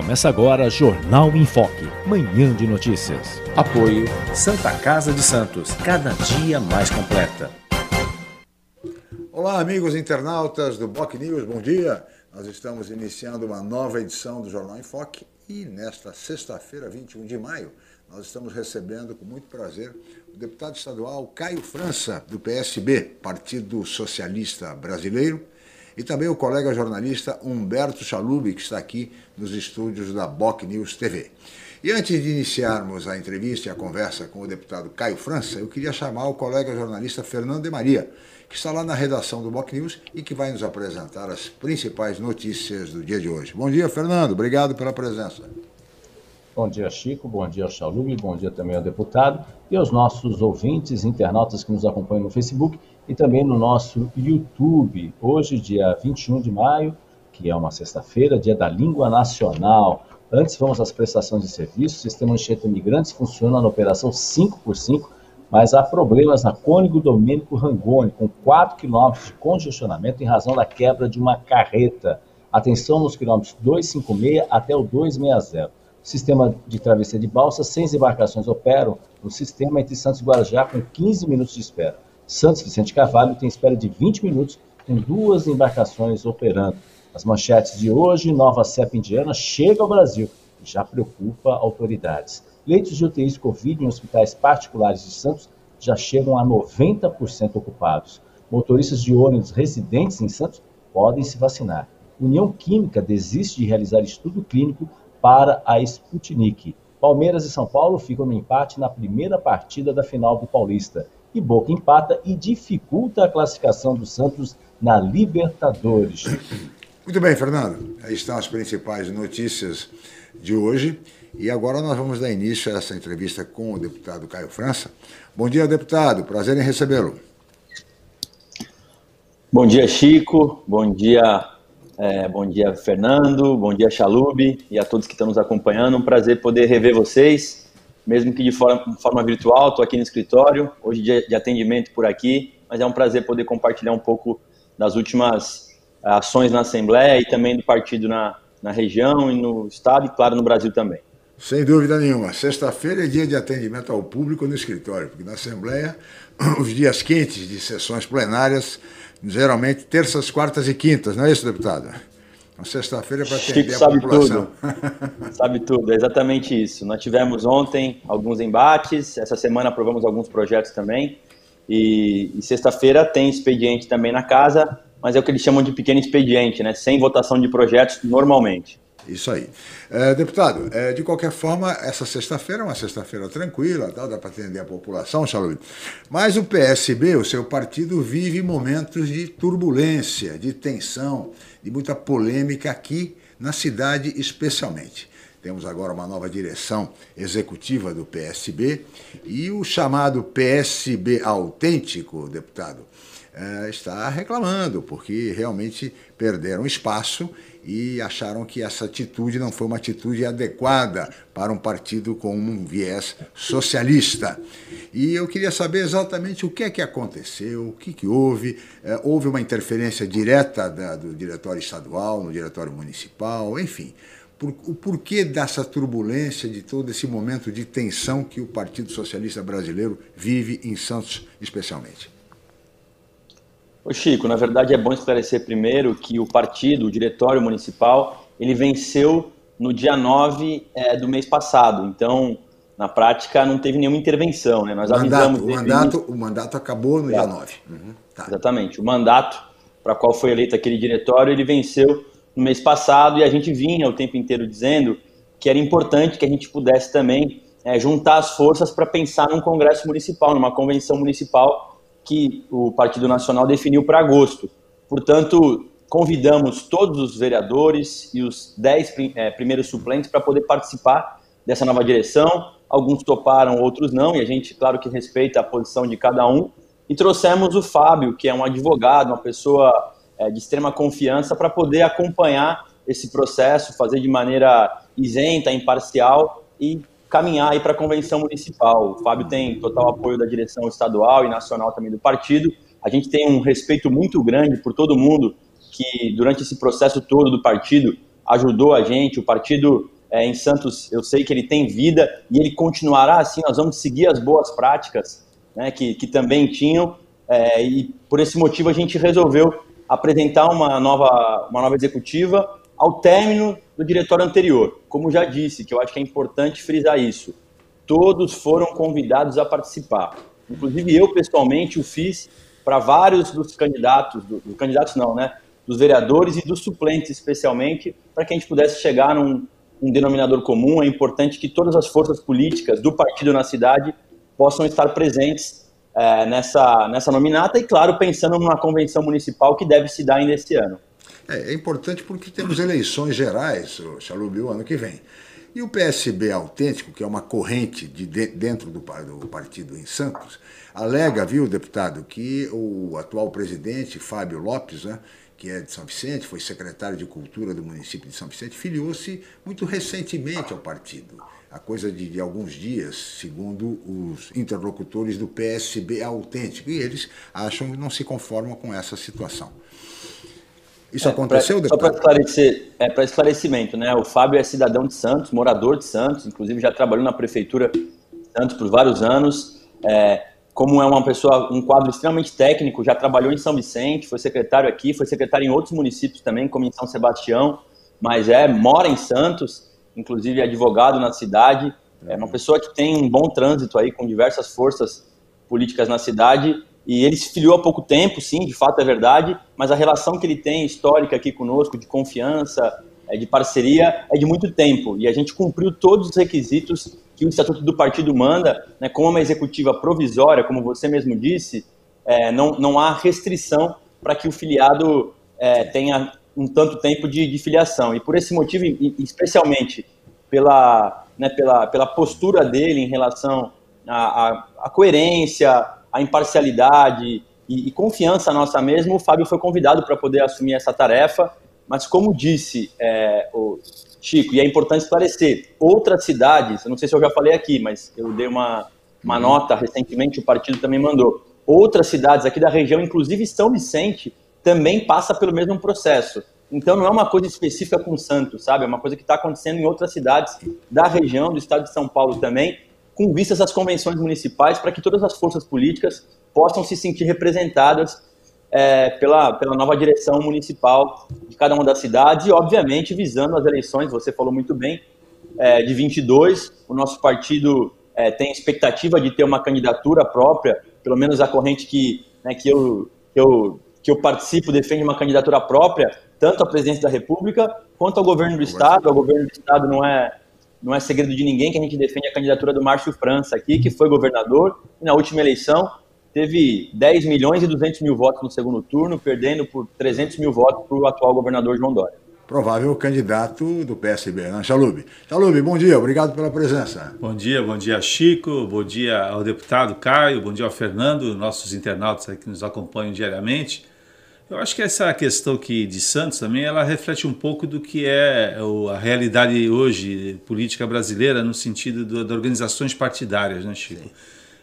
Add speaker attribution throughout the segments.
Speaker 1: Começa agora Jornal em Foque, manhã de notícias.
Speaker 2: Apoio Santa Casa de Santos, cada dia mais completa.
Speaker 3: Olá, amigos internautas do Boc News, bom dia. Nós estamos iniciando uma nova edição do Jornal em Foque e nesta sexta-feira, 21 de maio, nós estamos recebendo com muito prazer o deputado estadual Caio França, do PSB, Partido Socialista Brasileiro, e também o colega jornalista Humberto Chalub, que está aqui nos estúdios da Boc News TV. E antes de iniciarmos a entrevista e a conversa com o deputado Caio França, eu queria chamar o colega jornalista Fernando de Maria, que está lá na redação do Boc News e que vai nos apresentar as principais notícias do dia de hoje. Bom dia, Fernando. Obrigado pela presença.
Speaker 4: Bom dia, Chico. Bom dia, Chalub. Bom dia também ao deputado e aos nossos ouvintes, internautas que nos acompanham no Facebook e também no nosso YouTube. Hoje, dia 21 de maio, que é uma sexta-feira, dia da língua nacional. Antes, vamos às prestações de serviço. O sistema Anchieta Imigrantes funciona na operação 5x5 mas há problemas na Cônigo Domênico Rangoni, com 4 quilômetros de congestionamento em razão da quebra de uma carreta. Atenção nos quilômetros 256 até o 260. Sistema de travessia de balsa, seis embarcações operam no sistema entre Santos e Guarujá com 15 minutos de espera. Santos Vicente Carvalho tem espera de 20 minutos, com duas embarcações operando. As manchetes de hoje, nova cepa indiana chega ao Brasil e já preocupa autoridades. Leitos de UTIs Covid em hospitais particulares de Santos já chegam a 90% ocupados. Motoristas de ônibus residentes em Santos podem se vacinar. União Química desiste de realizar estudo clínico para a Sputnik. Palmeiras e São Paulo ficam no empate na primeira partida da final do Paulista. E Boca empata e dificulta a classificação do Santos na Libertadores.
Speaker 3: Muito bem, Fernando. Aí estão as principais notícias de hoje. E agora nós vamos dar início a essa entrevista com o deputado Caio França. Bom dia, deputado. Prazer em recebê-lo.
Speaker 5: Bom dia, Chico. Bom dia, é, bom dia, Fernando. Bom dia, Chalube e a todos que estão nos acompanhando. Um prazer poder rever vocês, mesmo que de forma, forma virtual. Estou aqui no escritório. Hoje dia de atendimento por aqui, mas é um prazer poder compartilhar um pouco das últimas ações na Assembleia e também do partido na, na região e no estado e, claro, no Brasil também.
Speaker 3: Sem dúvida nenhuma. Sexta-feira é dia de atendimento ao público no escritório, porque na Assembleia, os dias quentes de sessões plenárias, geralmente terças, quartas e quintas, não é isso, deputado? Sexta-feira é para atender Chico
Speaker 5: sabe
Speaker 3: população.
Speaker 5: Tudo. sabe tudo, é exatamente isso. Nós tivemos ontem alguns embates, essa semana aprovamos alguns projetos também, e, e sexta-feira tem expediente também na casa, mas é o que eles chamam de pequeno expediente, né? sem votação de projetos normalmente.
Speaker 3: Isso aí. É, deputado, é, de qualquer forma, essa sexta-feira é uma sexta-feira tranquila, tá? dá para atender a população, Salud. Mas o PSB, o seu partido, vive momentos de turbulência, de tensão, de muita polêmica aqui na cidade, especialmente. Temos agora uma nova direção executiva do PSB e o chamado PSB autêntico, deputado, é, está reclamando, porque realmente perderam espaço e acharam que essa atitude não foi uma atitude adequada para um partido com um viés socialista. E eu queria saber exatamente o que é que aconteceu, o que, que houve. É, houve uma interferência direta da, do diretório estadual, no diretório municipal, enfim. Por, o porquê dessa turbulência, de todo esse momento de tensão que o Partido Socialista Brasileiro vive em Santos, especialmente?
Speaker 5: Ô Chico, na verdade é bom esclarecer primeiro que o partido, o diretório municipal, ele venceu no dia 9 é, do mês passado. Então, na prática, não teve nenhuma intervenção. Né?
Speaker 3: Nós mandato, avisamos. O mandato, o mandato acabou no dia 9.
Speaker 5: Uhum, tá. Exatamente. O mandato para qual foi eleito aquele diretório, ele venceu no mês passado e a gente vinha o tempo inteiro dizendo que era importante que a gente pudesse também é, juntar as forças para pensar num congresso municipal, numa convenção municipal que o Partido Nacional definiu para agosto. Portanto, convidamos todos os vereadores e os dez é, primeiros suplentes para poder participar dessa nova direção. Alguns toparam, outros não, e a gente, claro que respeita a posição de cada um. E trouxemos o Fábio, que é um advogado, uma pessoa é, de extrema confiança, para poder acompanhar esse processo, fazer de maneira isenta, imparcial e caminhar aí para a convenção municipal. O Fábio tem total apoio da direção estadual e nacional também do partido. A gente tem um respeito muito grande por todo mundo que durante esse processo todo do partido ajudou a gente. O partido é, em Santos, eu sei que ele tem vida e ele continuará assim. Nós vamos seguir as boas práticas né, que, que também tinham. É, e por esse motivo a gente resolveu apresentar uma nova, uma nova executiva ao término do diretório anterior. Como já disse, que eu acho que é importante frisar isso, todos foram convidados a participar. Inclusive eu pessoalmente o fiz para vários dos candidatos, dos do candidatos não, né, dos vereadores e dos suplentes especialmente, para que a gente pudesse chegar num um denominador comum. É importante que todas as forças políticas do partido na cidade possam estar presentes é, nessa, nessa nominata e, claro, pensando numa convenção municipal que deve se dar ainda esse ano.
Speaker 3: É, é importante porque temos eleições gerais, o ano que vem. E o PSB autêntico, que é uma corrente de, dentro do, do partido em Santos, alega, viu, deputado, que o atual presidente, Fábio Lopes, né, que é de São Vicente, foi secretário de Cultura do município de São Vicente, filiou-se muito recentemente ao partido. A coisa de, de, alguns dias, segundo os interlocutores do PSB autêntico. E eles acham que não se conformam com essa situação. Isso é, aconteceu,
Speaker 5: pra, Só para esclarecer, é, para esclarecimento, né? O Fábio é cidadão de Santos, morador de Santos, inclusive já trabalhou na prefeitura de Santos por vários anos. É, como é uma pessoa, um quadro extremamente técnico, já trabalhou em São Vicente, foi secretário aqui, foi secretário em outros municípios também, como em São Sebastião, mas é mora em Santos, inclusive é advogado na cidade. É uma pessoa que tem um bom trânsito aí com diversas forças políticas na cidade e ele se filiou há pouco tempo, sim, de fato é verdade, mas a relação que ele tem histórica aqui conosco, de confiança, é, de parceria, é de muito tempo. E a gente cumpriu todos os requisitos que o Estatuto do Partido manda, né, como uma executiva provisória, como você mesmo disse, é, não, não há restrição para que o filiado é, tenha um tanto tempo de, de, filiação. E por esse motivo, especialmente pela, né, pela, pela postura dele em relação à, à coerência, a imparcialidade e, e confiança nossa mesmo, o Fábio foi convidado para poder assumir essa tarefa. Mas como disse é, o Chico, e é importante esclarecer, outras cidades, eu não sei se eu já falei aqui, mas eu dei uma, uma uhum. nota recentemente, o partido também mandou. Outras cidades aqui da região, inclusive São Vicente, também passa pelo mesmo processo. Então não é uma coisa específica com Santos, sabe? É uma coisa que está acontecendo em outras cidades da região, do estado de São Paulo também com vistas às convenções municipais, para que todas as forças políticas possam se sentir representadas é, pela, pela nova direção municipal de cada uma das cidades e, obviamente, visando as eleições, você falou muito bem, é, de 22. O nosso partido é, tem expectativa de ter uma candidatura própria, pelo menos a corrente que, né, que, eu, que, eu, que eu participo defende uma candidatura própria, tanto à presidência da República quanto ao governo do Estado. O governo do Estado não é não é segredo de ninguém que a gente defende a candidatura do Márcio França aqui, que foi governador, e na última eleição teve 10 milhões e 200 mil votos no segundo turno, perdendo por 300 mil votos para o atual governador João Dória.
Speaker 3: Provável candidato do PSB, né? Chalube. Chalube, bom dia, obrigado pela presença.
Speaker 6: Bom dia, bom dia, Chico, bom dia ao deputado Caio, bom dia ao Fernando, nossos internautas que nos acompanham diariamente. Eu acho que essa questão aqui de Santos também, ela reflete um pouco do que é a realidade hoje política brasileira no sentido do, das organizações partidárias, né, Chico? Sim.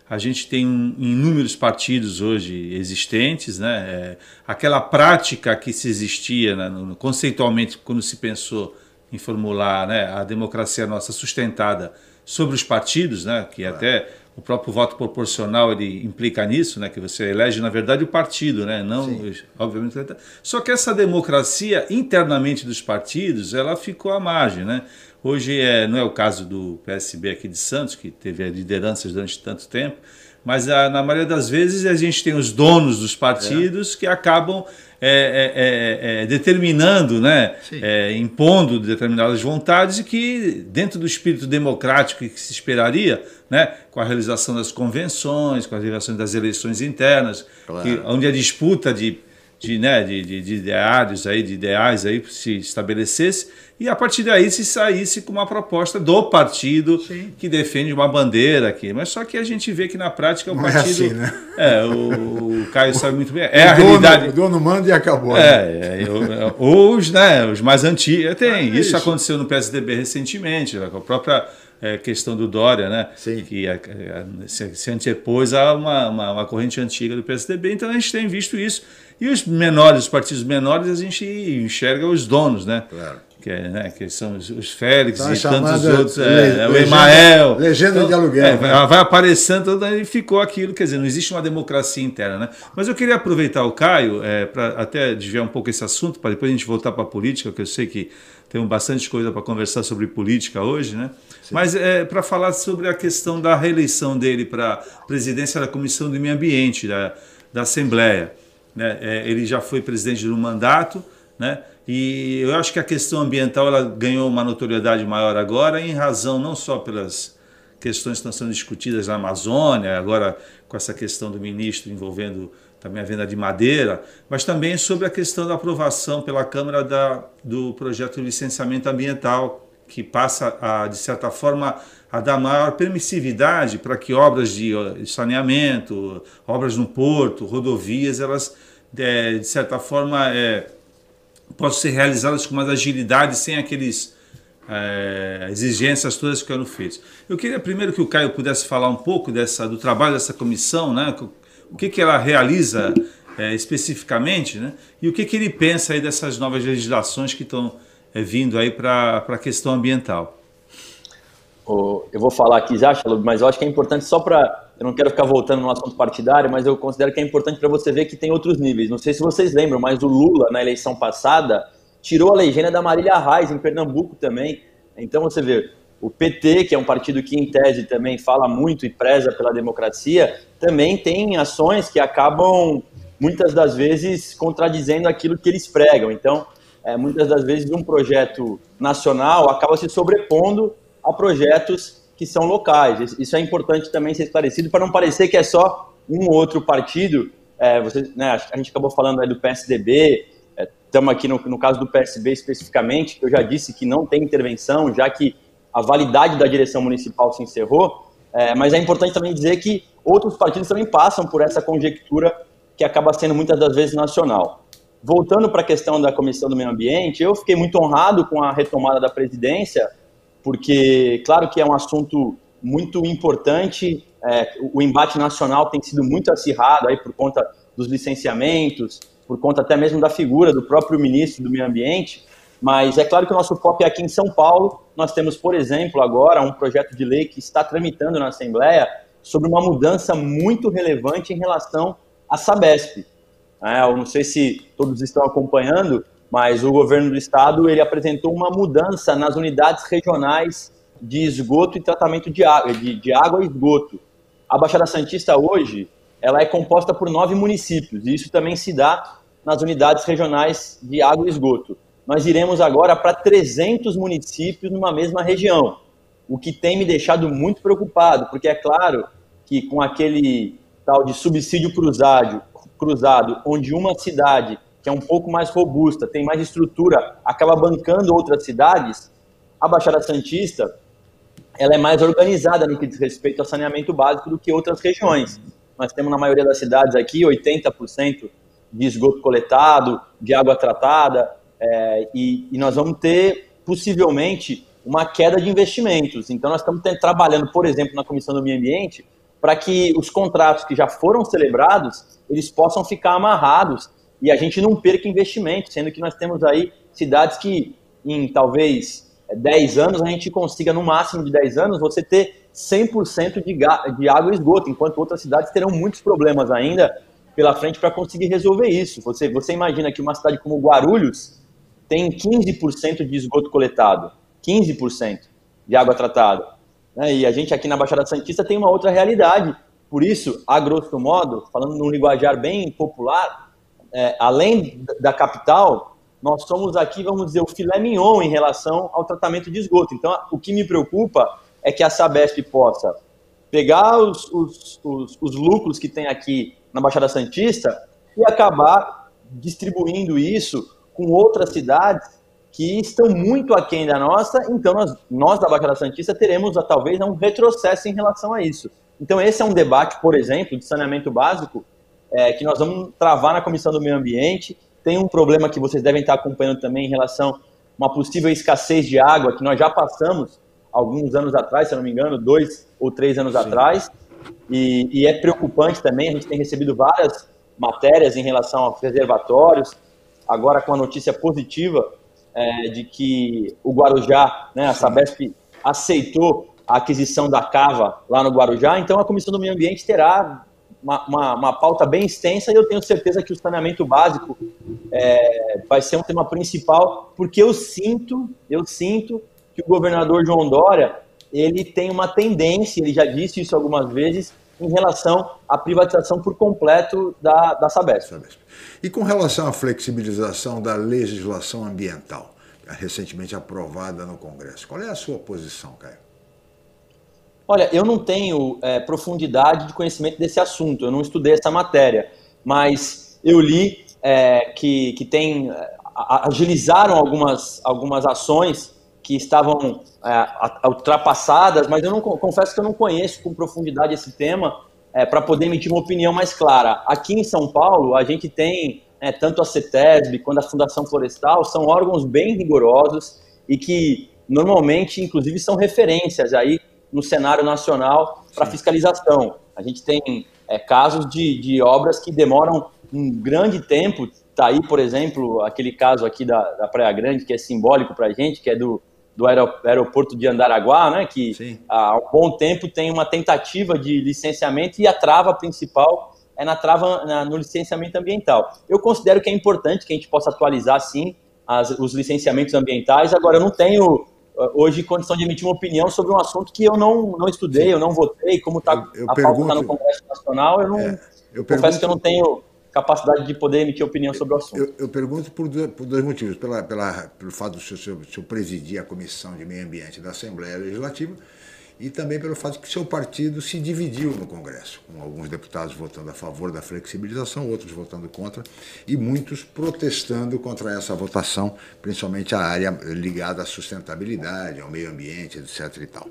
Speaker 6: A gente tem inúmeros partidos hoje existentes, né? É, aquela prática que se existia né, no, conceitualmente quando se pensou em formular né, a democracia nossa sustentada sobre os partidos, né? Que claro. até o próprio voto proporcional ele implica nisso, né, que você elege na verdade o partido, né, não, Sim. obviamente. Só que essa democracia internamente dos partidos, ela ficou à margem, né? Hoje é, não é o caso do PSB aqui de Santos, que teve lideranças durante tanto tempo, mas a, na maioria das vezes a gente tem os donos dos partidos é. que acabam é, é, é, é determinando, né, é, impondo determinadas vontades e que, dentro do espírito democrático que se esperaria, né, com a realização das convenções, com a realização das eleições internas, claro. que, onde a disputa de, de, né, de, de, de ideários aí, de ideais aí se estabelecesse e a partir daí se saísse com uma proposta do partido Sim. que defende uma bandeira aqui. Mas só que a gente vê que na prática o Não partido. É, assim, né? é o, o Caio sabe muito bem. É o a dono, realidade.
Speaker 3: O dono manda e acabou.
Speaker 6: É, né? é os, né, os mais antigos. Tem, é isso, isso aconteceu no PSDB recentemente, né, com a própria é, questão do Dória, né?
Speaker 3: Sim.
Speaker 6: Que a, a, se, se antepôs a uma, uma, uma, corrente antiga do PSDB. Então a gente tem visto isso. E os menores, os partidos menores, a gente enxerga os donos, né?
Speaker 3: Claro
Speaker 6: que, é, né, que são os, os Félix então, e tantos outros, é, é, o Emael.
Speaker 3: Legenda então, de aluguel. É,
Speaker 6: né? vai aparecendo e ficou aquilo, quer dizer, não existe uma democracia interna. Né? Mas eu queria aproveitar o Caio, é, para até desviar um pouco esse assunto, para depois a gente voltar para a política, que eu sei que temos bastante coisa para conversar sobre política hoje, né? Sim. Mas é, para falar sobre a questão da reeleição dele para a presidência da Comissão do Meio Ambiente, da, da Assembleia. Né? É, ele já foi presidente de um mandato, né? E eu acho que a questão ambiental ela ganhou uma notoriedade maior agora, em razão não só pelas questões que estão sendo discutidas na Amazônia, agora com essa questão do ministro envolvendo também a venda de madeira, mas também sobre a questão da aprovação pela Câmara da, do projeto de licenciamento ambiental, que passa, a, de certa forma, a dar maior permissividade para que obras de saneamento, obras no porto, rodovias, elas, de, de certa forma, é, possam ser realizadas com mais agilidade, sem aqueles é, exigências todas que eram feitas. Eu queria primeiro que o Caio pudesse falar um pouco dessa, do trabalho dessa comissão, né? o que, que ela realiza é, especificamente, né? e o que, que ele pensa aí dessas novas legislações que estão é, vindo aí para a questão ambiental.
Speaker 5: Eu vou falar aqui já, mas eu acho que é importante só para eu não quero ficar voltando no assunto partidário, mas eu considero que é importante para você ver que tem outros níveis. Não sei se vocês lembram, mas o Lula, na eleição passada, tirou a legenda da Marília Reis, em Pernambuco também. Então você vê, o PT, que é um partido que, em tese, também fala muito e preza pela democracia, também tem ações que acabam, muitas das vezes, contradizendo aquilo que eles pregam. Então, é, muitas das vezes, um projeto nacional acaba se sobrepondo a projetos que são locais. Isso é importante também ser esclarecido para não parecer que é só um ou outro partido. É, você, né, a gente acabou falando aí do PSDB, estamos é, aqui no, no caso do PSB especificamente, que eu já disse que não tem intervenção, já que a validade da direção municipal se encerrou, é, mas é importante também dizer que outros partidos também passam por essa conjectura que acaba sendo muitas das vezes nacional. Voltando para a questão da Comissão do Meio Ambiente, eu fiquei muito honrado com a retomada da presidência, porque, claro que é um assunto muito importante, é, o embate nacional tem sido muito acirrado aí por conta dos licenciamentos, por conta até mesmo da figura do próprio ministro do Meio Ambiente, mas é claro que o nosso foco é aqui em São Paulo. Nós temos, por exemplo, agora um projeto de lei que está tramitando na Assembleia sobre uma mudança muito relevante em relação à Sabesp. É, eu não sei se todos estão acompanhando, mas o governo do estado ele apresentou uma mudança nas unidades regionais de esgoto e tratamento de água, de, de água e esgoto. A Baixada Santista hoje ela é composta por nove municípios e isso também se dá nas unidades regionais de água e esgoto. Nós iremos agora para 300 municípios numa mesma região, o que tem me deixado muito preocupado, porque é claro que com aquele tal de subsídio cruzado, cruzado onde uma cidade que é um pouco mais robusta, tem mais estrutura, acaba bancando outras cidades, a Baixada Santista ela é mais organizada no que diz respeito ao saneamento básico do que outras regiões. Nós temos na maioria das cidades aqui 80% de esgoto coletado, de água tratada, é, e, e, nós vamos ter possivelmente uma queda de investimentos. Então nós estamos trabalhando, por exemplo, na Comissão do Meio Ambiente, para que os contratos que já foram celebrados eles possam ficar amarrados e a gente não perca investimento, sendo que nós temos aí cidades que em talvez 10 anos a gente consiga, no máximo de 10 anos, você ter 100% de, de água e esgoto, enquanto outras cidades terão muitos problemas ainda pela frente para conseguir resolver isso. Você, você imagina que uma cidade como Guarulhos tem 15% de esgoto coletado, 15% de água tratada. Né? E a gente aqui na Baixada Santista tem uma outra realidade. Por isso, a grosso modo, falando num linguajar bem popular, é, além da capital, nós somos aqui, vamos dizer, o filé mignon em relação ao tratamento de esgoto. Então, o que me preocupa é que a Sabesp possa pegar os, os, os, os lucros que tem aqui na Baixada Santista e acabar distribuindo isso com outras cidades que estão muito aquém da nossa, então nós, nós da Baixada Santista teremos talvez um retrocesso em relação a isso. Então esse é um debate, por exemplo, de saneamento básico, é, que nós vamos travar na Comissão do Meio Ambiente. Tem um problema que vocês devem estar acompanhando também em relação a uma possível escassez de água, que nós já passamos alguns anos atrás, se eu não me engano, dois ou três anos Sim. atrás, e, e, é preocupante também, a gente tem recebido várias matérias em relação aos reservatórios, agora com a notícia positiva é, de que o Guarujá, né, a Sabesp aceitou a aquisição da Cava lá no Guarujá, então a Comissão do Meio Ambiente terá uma, uma, uma pauta bem extensa e eu tenho certeza que o saneamento básico é, vai ser um tema principal, porque eu sinto, eu sinto que o governador João Dória ele tem uma tendência, ele já disse isso algumas vezes, em relação à privatização por completo da, da Sabesp.
Speaker 3: E com relação à flexibilização da legislação ambiental, recentemente aprovada no Congresso, qual é a sua posição, Caio?
Speaker 5: Olha, eu não tenho é, profundidade de conhecimento desse assunto, eu não estudei essa matéria, mas eu li é, que, que tem, é, agilizaram algumas, algumas ações que estavam é, ultrapassadas, mas eu não confesso que eu não conheço com profundidade esse tema é, para poder emitir uma opinião mais clara. Aqui em São Paulo, a gente tem é, tanto a CETESB quanto a Fundação Florestal, são órgãos bem rigorosos e que normalmente, inclusive, são referências aí no cenário nacional para fiscalização. A gente tem é, casos de, de obras que demoram um grande tempo. Está aí, por exemplo, aquele caso aqui da, da Praia Grande, que é simbólico para a gente, que é do, do aeroporto de Andaraguá, né, que Sim. há um bom tempo tem uma tentativa de licenciamento e a trava principal é na trava na, no licenciamento ambiental. Eu considero que é importante que a gente possa atualizar, sim, as, os licenciamentos ambientais. Agora, eu não tenho hoje condição de emitir uma opinião sobre um assunto que eu não, não estudei, eu não votei, como está a pergunto, pauta tá no Congresso Nacional, eu não é, eu confesso pergunto, que eu não tenho capacidade de poder emitir opinião sobre o assunto.
Speaker 3: Eu, eu pergunto por dois, por dois, motivos. Pela, pela, pelo fato senhor, senhor presidir a Comissão de Meio Ambiente da Assembleia Legislativa e também pelo fato de que seu partido se dividiu no Congresso, com alguns deputados votando a favor da flexibilização, outros votando contra, e muitos protestando contra essa votação, principalmente a área ligada à sustentabilidade, ao meio ambiente, etc. E tal.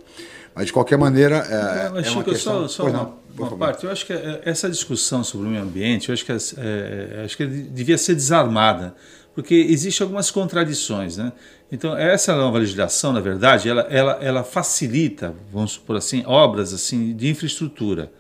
Speaker 3: Mas, de qualquer maneira, é, Mas, é uma Chico, questão...
Speaker 6: Só, só uma, uma parte. Eu acho que é, essa discussão sobre o meio ambiente, eu acho que, é, é, acho que devia ser desarmada, porque existem algumas contradições, né? Então, essa nova legislação, na verdade, ela, ela, ela facilita, vamos supor assim, obras assim de infraestrutura.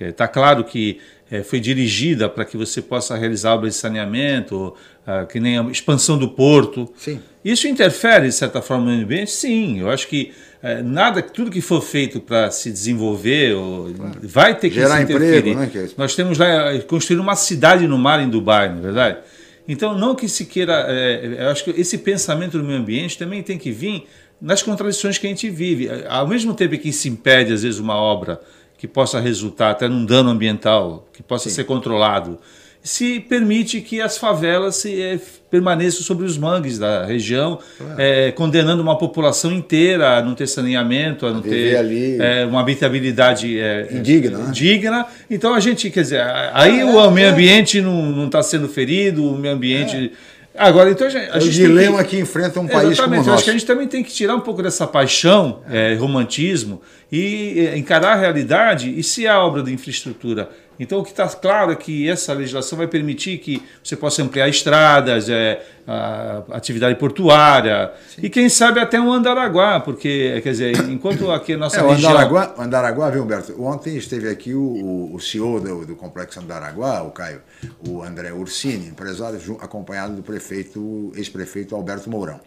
Speaker 6: Está claro que é, foi dirigida para que você possa realizar obras de saneamento, ah, que nem a expansão do porto.
Speaker 3: Sim.
Speaker 6: Isso interfere, de certa forma, no meio ambiente? Sim. Eu acho que é, nada, tudo que for feito para se desenvolver ou, claro. vai ter que
Speaker 3: Gerar
Speaker 6: se
Speaker 3: interferir. Emprego, né,
Speaker 6: é Nós temos lá construir uma cidade no mar em Dubai, não é verdade? Então, não que se queira. É, eu acho que esse pensamento do meio ambiente também tem que vir nas contradições que a gente vive. Ao mesmo tempo que se impede, às vezes, uma obra que possa resultar até num dano ambiental, que possa Sim. ser controlado, se permite que as favelas se, é, permaneçam sobre os mangues da região, claro. é, condenando uma população inteira a não ter saneamento, a não Viver ter é, uma habitabilidade
Speaker 3: indigna.
Speaker 6: Né? Digna. Então a gente, quer dizer, aí o meio ambiente não está sendo ferido, o meio ambiente. Agora, então a gente, a
Speaker 3: é o dilema que, que, enfrenta um país como o nosso.
Speaker 6: Acho que a gente também tem que tirar um pouco dessa paixão, é. romantismo, e encarar a realidade. E se a obra de infraestrutura então, o que está claro é que essa legislação vai permitir que você possa ampliar estradas, é, a atividade portuária Sim. e, quem sabe, até um Andaraguá, porque, quer dizer, enquanto aqui a nossa é, região...
Speaker 3: Andaraguá, Andaraguá, viu, Humberto? Ontem esteve aqui o, o CEO do, do Complexo Andaraguá, o Caio, o André Ursini, empresário, acompanhado do prefeito, ex-prefeito Alberto Mourão.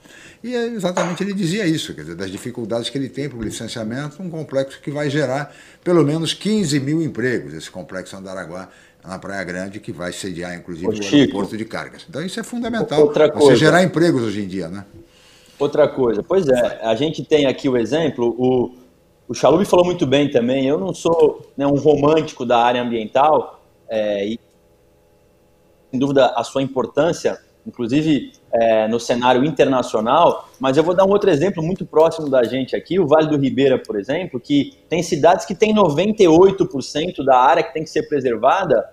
Speaker 3: E é exatamente ele dizia isso, quer dizer, das dificuldades que ele tem para o licenciamento, um complexo que vai gerar pelo menos 15 mil empregos, esse complexo Andaraguá, na Praia Grande, que vai sediar, inclusive, Ô, o aeroporto de cargas. Então, isso é fundamental. Outra coisa. Você gerar empregos hoje em dia, né?
Speaker 5: Outra coisa, pois é, a gente tem aqui o exemplo, o, o Chalub falou muito bem também, eu não sou né, um romântico da área ambiental, é, e sem dúvida a sua importância, inclusive é, no cenário internacional, mas eu vou dar um outro exemplo muito próximo da gente aqui, o Vale do Ribeira, por exemplo, que tem cidades que têm 98% da área que tem que ser preservada,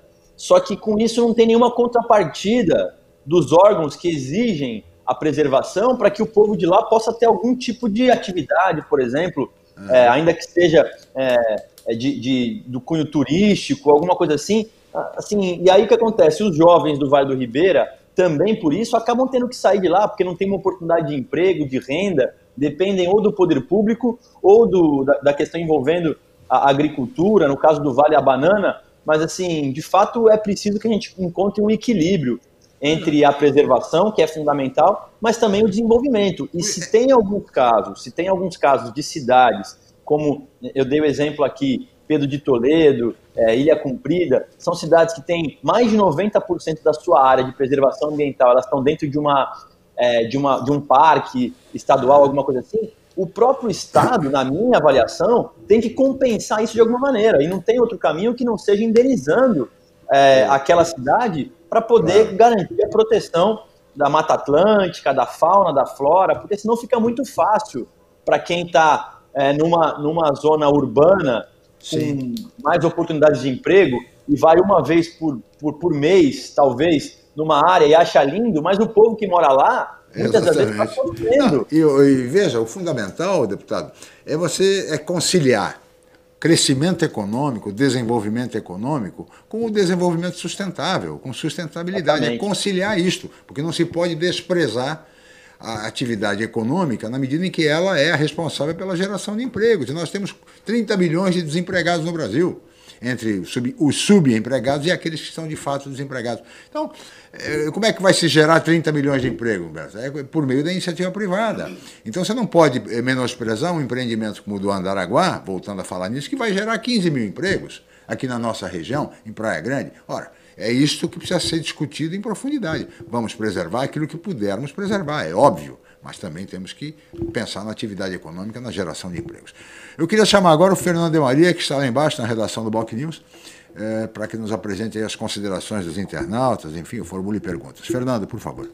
Speaker 5: só que com isso não tem nenhuma contrapartida dos órgãos que exigem a preservação para que o povo de lá possa ter algum tipo de atividade, por exemplo, é, ainda que seja é, é de, de, do cunho turístico, alguma coisa assim. assim. E aí o que acontece? Os jovens do Vale do Ribeira, também por isso, acabam tendo que sair de lá, porque não tem uma oportunidade de emprego, de renda, dependem ou do poder público ou do, da, da questão envolvendo a agricultura, no caso do Vale a Banana, mas assim, de fato é preciso que a gente encontre um equilíbrio entre a preservação, que é fundamental, mas também o desenvolvimento. E se tem alguns casos, se tem alguns casos de cidades, como eu dei o exemplo aqui, Pedro de Toledo, é, Ilha Cumprida, são cidades que têm mais de 90% da sua área de preservação ambiental, elas estão dentro de uma, é, de, uma, de um parque estadual, alguma coisa assim, o próprio Estado, na minha avaliação, tem que compensar isso de alguma maneira. E não tem outro caminho que não seja indenizando é, aquela cidade para poder garantir a proteção da Mata Atlântica, da fauna, da flora, porque senão fica muito fácil para quem está é, numa, numa zona urbana Sim. com mais oportunidades de emprego e vai uma vez por, por, por mês, talvez, numa área e acha lindo, mas o povo que mora lá muitas das vezes está.
Speaker 3: E, e, veja, o fundamental, deputado, é você é conciliar crescimento econômico, desenvolvimento econômico, com o desenvolvimento sustentável, com sustentabilidade. É conciliar isto, porque não se pode desprezar a atividade econômica na medida em que ela é a responsável pela geração de empregos. E nós temos 30 milhões de desempregados no Brasil entre os subempregados e aqueles que são de fato desempregados. Então, eh, como é que vai se gerar 30 milhões de empregos, Humberto? É por meio da iniciativa privada. Então, você não pode eh, menosprezar um empreendimento como o do Andaraguá, voltando a falar nisso, que vai gerar 15 mil empregos aqui na nossa região, em Praia Grande. Ora, é isto que precisa ser discutido em profundidade. Vamos preservar aquilo que pudermos preservar, é óbvio mas também temos que pensar na atividade econômica, na geração de empregos. Eu queria chamar agora o Fernando de Maria, que está lá embaixo na redação do Boc News, é, para que nos apresente as considerações dos internautas, enfim, o formule perguntas. Fernando, por favor.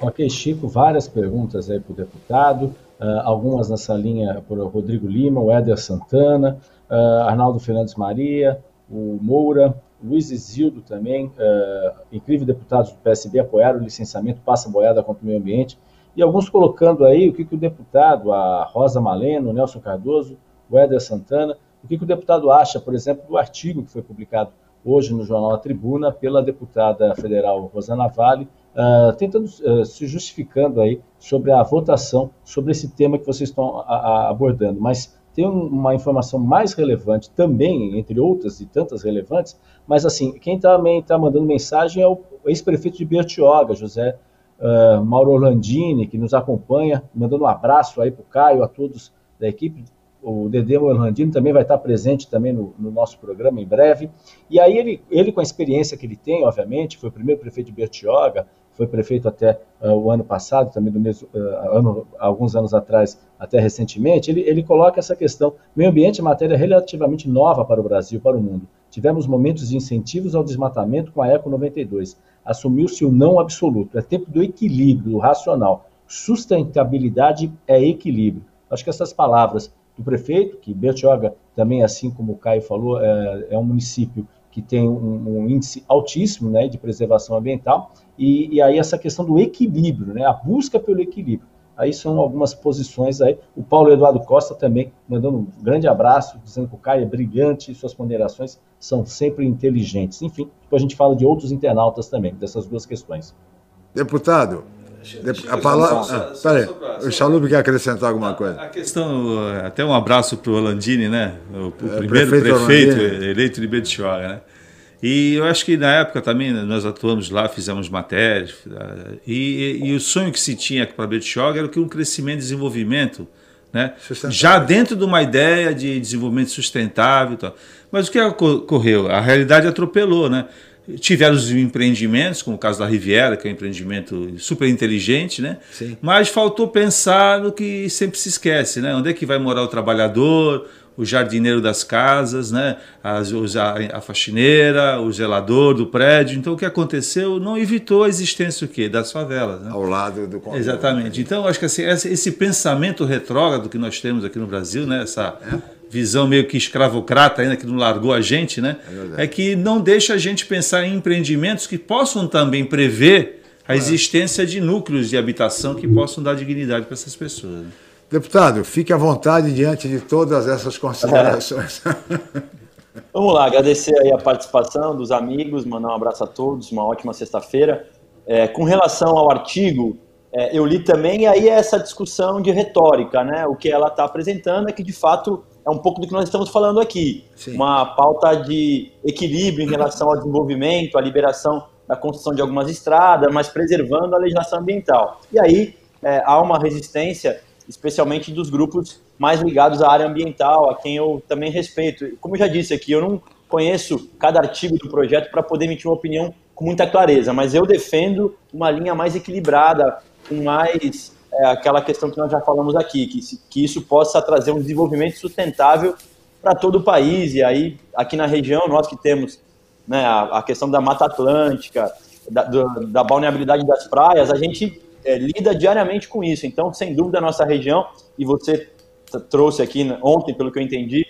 Speaker 4: Ok, Chico, várias perguntas aí para o deputado, uh, algumas nessa linha por Rodrigo Lima, o Éder Santana, uh, Arnaldo Fernandes Maria, o Moura, Luiz Isildo também, uh, incrível deputados do PSB apoiaram o licenciamento Passa Boiada contra o Meio Ambiente, e alguns colocando aí o que, que o deputado, a Rosa Maleno, o Nelson Cardoso, o Éder Santana, o que, que o deputado acha, por exemplo, do artigo que foi publicado hoje no jornal A Tribuna pela deputada federal Rosana Vale, uh, tentando uh, se justificando aí sobre a votação sobre esse tema que vocês estão abordando. Mas tem uma informação mais relevante também, entre outras e tantas relevantes, mas assim, quem também está mandando mensagem é o ex-prefeito de Bertioga, José uh, Mauro Orlandini, que nos acompanha, mandando um abraço aí para o Caio, a todos da equipe. O Dedê Orlandini também vai estar presente também no, no, nosso programa em breve. E aí ele, ele, com a experiência que ele tem, obviamente, foi o primeiro prefeito de Bertioga, foi prefeito até uh, o ano passado, também do mesmo, uh, ano, alguns anos atrás, até recentemente, ele, ele coloca essa questão, meio ambiente é matéria relativamente nova para o Brasil, para o mundo. Tivemos momentos de incentivos ao desmatamento com a Eco 92 assumiu-se o não absoluto. É tempo do equilíbrio, do racional. Sustentabilidade é equilíbrio. Acho que essas palavras do prefeito, que Bertioga também, assim como o Caio falou, é, é um município que tem um, um, índice altíssimo né, de preservação ambiental, e, e, aí essa questão do equilíbrio, né, a busca pelo equilíbrio. Aí são algumas posições aí. O Paulo Eduardo Costa também mandando um grande abraço, dizendo que o Caio é brilhante, suas ponderações são sempre inteligentes. Enfim, depois a gente fala de outros internautas também, dessas duas questões.
Speaker 3: Deputado, a palavra. Ah, peraí, o Chalub quer acrescentar alguma coisa.
Speaker 6: A questão, até um abraço para o Orlandini, né? O, o é, primeiro prefeito, prefeito eleito de Betioga, né? E eu acho que na época também nós atuamos lá, fizemos matérias, e, e o sonho que se tinha para Betioga era que um crescimento e desenvolvimento, né? já dentro de uma ideia de desenvolvimento sustentável. Tal. Mas o que ocorreu? A realidade atropelou, né? Tiveram os empreendimentos, como o caso da Riviera, que é um empreendimento super inteligente, né?
Speaker 3: Sim.
Speaker 6: Mas faltou pensar no que sempre se esquece, né? Onde é que vai morar o trabalhador, o jardineiro das casas, né? As, a, a, faxineira, o zelador do prédio. Então, o que aconteceu não evitou a existência o quê? das favelas. Né?
Speaker 3: Ao lado do
Speaker 6: Exatamente. Então, acho que assim, esse, pensamento retrógrado que nós temos aqui no Brasil, né? Essa,
Speaker 3: é?
Speaker 6: visão meio que escravocrata ainda que não largou a gente, né? É, é, que não deixa a gente pensar em empreendimentos que possam também prever a existência de núcleos de habitação que possam dar dignidade para essas pessoas.
Speaker 3: Deputado, fique à vontade diante de todas essas considerações.
Speaker 5: Vamos lá, agradecer aí a participação dos amigos, mandar um abraço a todos, uma ótima sexta-feira. É, com relação ao artigo, é, eu li também, e aí é essa discussão de retórica, né? O que ela está apresentando é que, de fato, é um pouco do que nós estamos falando aqui. Sim. Uma pauta de equilíbrio em relação ao desenvolvimento, à liberação da construção de algumas estradas, mas preservando a legislação ambiental. E aí é, há uma resistência, especialmente dos grupos mais ligados à área ambiental, a quem eu também respeito. Como eu já disse aqui, eu não conheço cada artigo do projeto para poder emitir uma opinião com muita clareza, mas eu defendo uma linha mais equilibrada, com mais é, aquela questão que nós já falamos aqui, que, que isso possa trazer um desenvolvimento sustentável para todo o país. E aí, aqui na região, nós que temos né, a, a questão da Mata Atlântica, da, do, da balneabilidade das praias, a gente é, lida diariamente com isso. Então, sem dúvida, a nossa região, e você trouxe aqui ontem, pelo que eu entendi,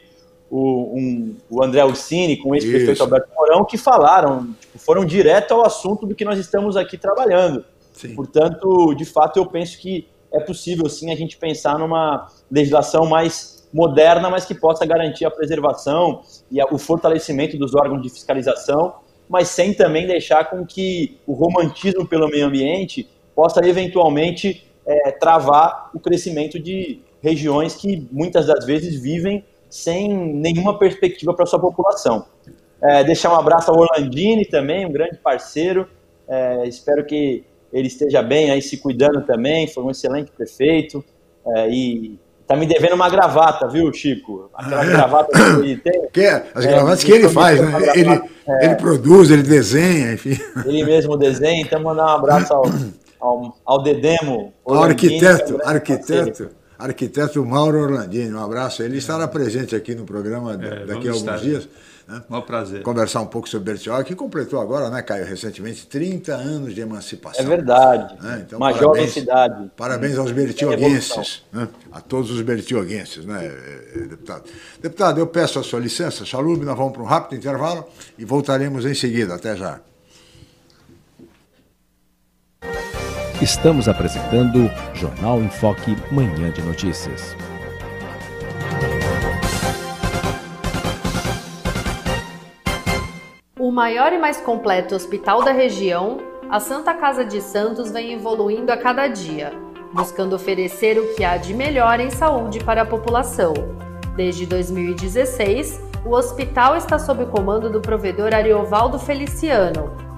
Speaker 5: o, um, o André Ursini com o ex-prefeito Alberto Mourão, que falaram, tipo, foram direto ao assunto do que nós estamos aqui trabalhando. Sim. Portanto, de fato, eu penso que é possível sim a gente pensar numa legislação mais moderna, mas que possa garantir a preservação e o fortalecimento dos órgãos de fiscalização, mas sem também deixar com que o romantismo pelo meio ambiente possa eventualmente é, travar o crescimento de regiões que muitas das vezes vivem sem nenhuma perspectiva para sua população. É, deixar um abraço ao Orlandini também, um grande parceiro. É, espero que ele esteja bem aí se cuidando também, foi um excelente prefeito é, e tá me devendo uma gravata, viu, Chico? Aquela ah, gravata que ele tem.
Speaker 3: Que é, as gravatas é, que ele faz, né? Ele, é. ele produz, ele desenha, enfim.
Speaker 5: Ele mesmo desenha, então mandar um abraço ao, ao, ao Dedemo.
Speaker 3: Ao arquiteto, é arquiteto. Arquiteto Mauro Orlandini, um abraço. Ele estará presente aqui no programa daqui a alguns estar, dias.
Speaker 6: Né? Um prazer.
Speaker 3: Conversar um pouco sobre Bertioga, que completou agora, né, Caio, recentemente, 30 anos de emancipação.
Speaker 5: É verdade. Né? Então, Uma parabéns, jovem cidade.
Speaker 3: Parabéns aos bertioguenses, né? a todos os bertioguenses, né, eh, eh, deputado. Deputado, eu peço a sua licença, Chalub, nós vamos para um rápido intervalo e voltaremos em seguida. Até já.
Speaker 1: Estamos apresentando Jornal em Foque, Manhã de Notícias.
Speaker 7: O maior e mais completo hospital da região, a Santa Casa de Santos vem evoluindo a cada dia, buscando oferecer o que há de melhor em saúde para a população. Desde 2016, o hospital está sob o comando do provedor Ariovaldo Feliciano,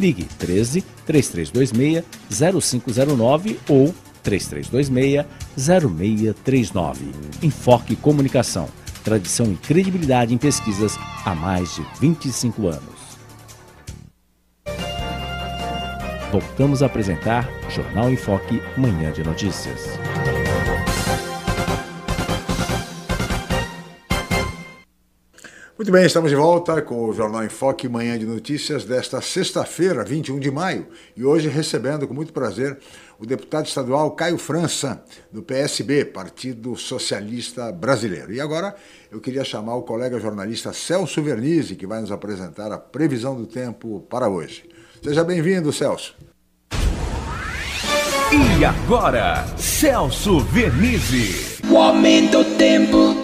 Speaker 1: Ligue 13 3326 0509 ou 3326 0639. Enfoque Comunicação. Tradição e credibilidade em pesquisas há mais de 25 anos. Voltamos a apresentar Jornal Enfoque Manhã de Notícias.
Speaker 3: Muito bem, estamos de volta com o Jornal em Foque, manhã de notícias desta sexta-feira, 21 de maio, e hoje recebendo com muito prazer o deputado estadual Caio França, do PSB, Partido Socialista Brasileiro. E agora eu queria chamar o colega jornalista Celso Vernizzi, que vai nos apresentar a previsão do tempo para hoje. Seja bem-vindo, Celso.
Speaker 8: E agora, Celso Vernizzi.
Speaker 9: O aumento do tempo.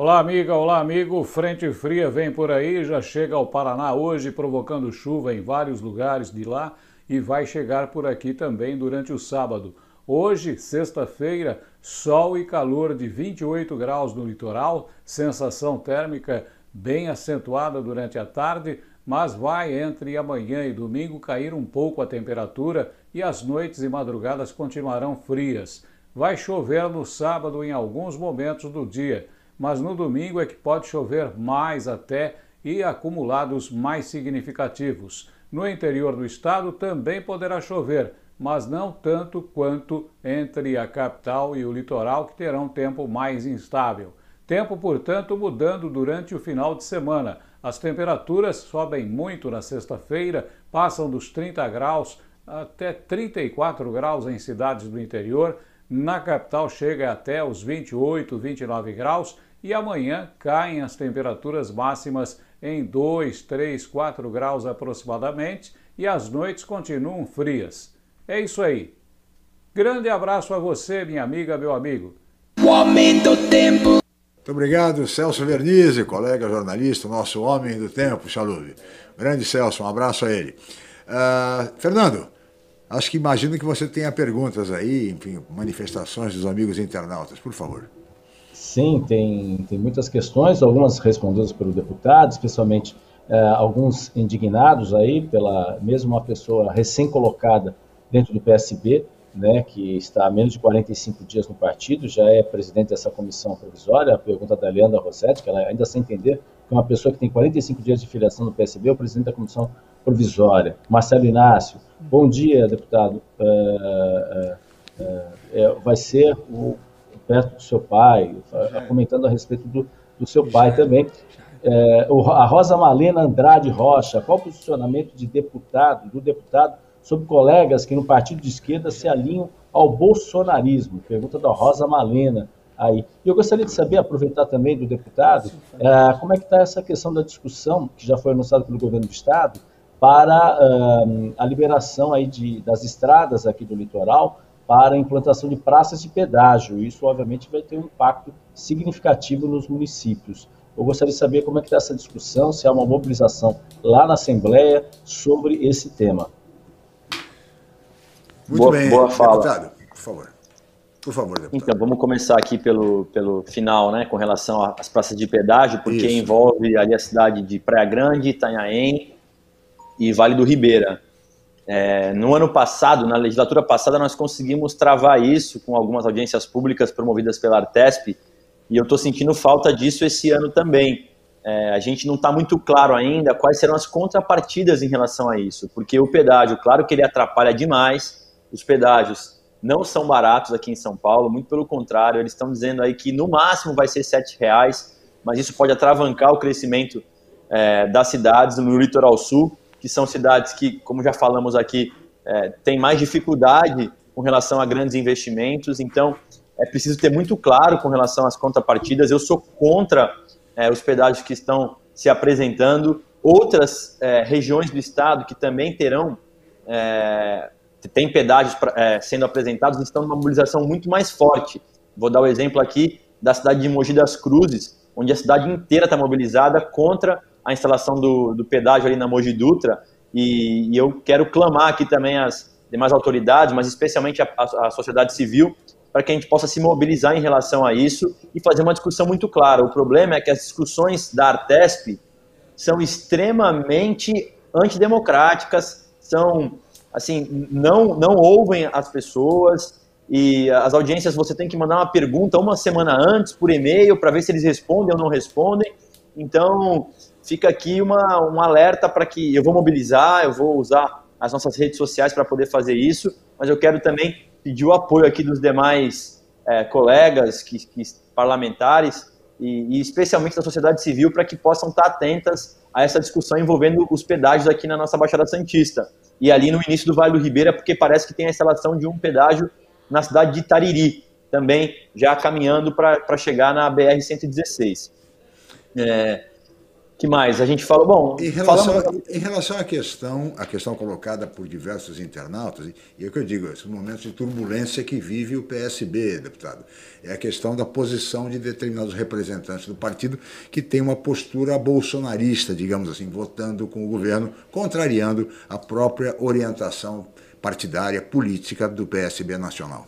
Speaker 10: Olá, amiga, olá, amigo. Frente fria vem por aí, já chega ao Paraná hoje, provocando chuva em vários lugares de lá e vai chegar por aqui também durante o sábado. Hoje, sexta-feira, sol e calor de 28 graus no litoral, sensação térmica bem acentuada durante a tarde, mas vai entre amanhã e domingo cair um pouco a temperatura e as noites e madrugadas continuarão frias. Vai chover no sábado em alguns momentos do dia mas no domingo é que pode chover mais até e acumulados mais significativos. No interior do estado também poderá chover, mas não tanto quanto entre a capital e o litoral, que terão tempo mais instável. Tempo, portanto, mudando durante o final de semana. As temperaturas sobem muito na sexta-feira, passam dos 30 graus até 34 graus em cidades do interior. Na capital chega até os 28, 29 graus e amanhã caem as temperaturas máximas em 2, 3, 4 graus aproximadamente e as noites continuam frias. É isso aí. Grande abraço a você, minha amiga, meu amigo.
Speaker 9: O aumento do tempo.
Speaker 3: Muito obrigado, Celso Vernizzi, colega jornalista, nosso homem do tempo, Chalube. Grande Celso, um abraço a ele. Uh, Fernando, acho que imagino que você tenha perguntas aí, enfim, manifestações dos amigos internautas, por favor.
Speaker 4: Sim, tem, tem muitas questões, algumas respondidas pelo deputado, especialmente eh, alguns indignados aí pela mesmo uma pessoa recém-colocada dentro do PSB, né, que está há menos de 45 dias no partido, já é presidente dessa comissão provisória, a pergunta da Leandra Rossetti, que ela ainda sem entender que uma pessoa que tem 45 dias de filiação no PSB é o presidente da comissão provisória. Marcelo Inácio, bom dia, deputado. É, é, é, vai ser o perto do seu pai, comentando a respeito do, do seu pai também. É, a Rosa Malena Andrade Rocha, qual o posicionamento de deputado, do deputado sobre colegas que no partido de esquerda se alinham ao bolsonarismo? Pergunta da Rosa Malena aí. E eu gostaria de saber, aproveitar também do deputado, é, como é que está essa questão da discussão, que já foi anunciada pelo governo do Estado, para uh, a liberação aí de, das estradas aqui do litoral, para a implantação de praças de pedágio. Isso, obviamente, vai ter um impacto significativo nos municípios. Eu gostaria de saber como é que está essa discussão, se há uma mobilização lá na Assembleia sobre esse tema.
Speaker 3: Muito boa, bem, boa fala. deputado, por favor. Por favor, deputado.
Speaker 5: Então, vamos começar aqui pelo, pelo final, né, com relação às praças de pedágio, porque Isso. envolve ali a cidade de Praia Grande, Itanhaém e Vale do Ribeira. É, no ano passado, na legislatura passada, nós conseguimos travar isso com algumas audiências públicas promovidas pela Artesp, e eu estou sentindo falta disso esse ano também. É, a gente não está muito claro ainda quais serão as contrapartidas em relação a isso, porque o pedágio, claro que ele atrapalha demais, os pedágios não são baratos aqui em São Paulo, muito pelo contrário, eles estão dizendo aí que no máximo vai ser R$ reais, mas isso pode atravancar o crescimento é, das cidades no litoral sul, que são cidades que, como já falamos aqui, é, têm mais dificuldade com relação a grandes investimentos. Então, é preciso ter muito claro com relação às contrapartidas. Eu sou contra é, os pedágios que estão se apresentando. Outras é, regiões do estado que também terão, é, tem pedágios é, sendo apresentados, estão numa mobilização muito mais forte. Vou dar o exemplo aqui da cidade de Mogi das Cruzes, onde a cidade inteira está mobilizada contra a instalação do, do pedágio ali na Mogi Dutra, e, e, eu quero clamar aqui também as demais autoridades, mas especialmente a, a, a sociedade civil, para que a gente possa se mobilizar em relação a isso e fazer uma discussão muito clara. O problema é que as discussões da Artesp são extremamente antidemocráticas, são assim, não não ouvem as pessoas e as audiências você tem que mandar uma pergunta uma semana antes por e-mail para ver se eles respondem ou não respondem. Então, fica aqui uma, um alerta para que eu vou mobilizar, eu vou usar as nossas redes sociais para poder fazer isso, mas eu quero também pedir o apoio aqui dos demais é, colegas que, que, parlamentares e, e especialmente da sociedade civil, para que possam estar atentas a essa discussão envolvendo os pedágios aqui na nossa Baixada Santista. E ali no início do Vale do Ribeira, porque parece que tem a instalação de um pedágio na cidade de Tariri, também já caminhando para chegar na BR-116. É, que mais? A gente fala, bom,
Speaker 3: em relação, falamos... em relação à questão, a questão colocada por diversos internautas, e é o que eu digo, esses momentos de turbulência que vive o PSB, deputado, é a questão da posição de determinados representantes do partido que tem uma postura bolsonarista, digamos assim, votando com o governo, contrariando a própria orientação partidária, política do PSB nacional.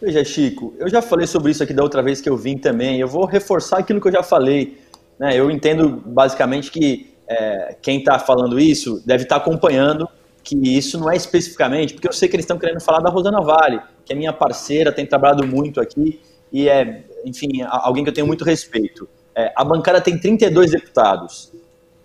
Speaker 5: Veja, Chico, eu já falei sobre isso aqui da outra vez que eu vim também, eu vou reforçar aquilo que eu já falei né, eu entendo basicamente que é, quem está falando isso deve estar tá acompanhando que isso não é especificamente, porque eu sei que eles estão querendo falar da Rosana Vale, que é minha parceira, tem trabalhado muito aqui e é, enfim, alguém que eu tenho muito respeito. É, a bancada tem 32 deputados.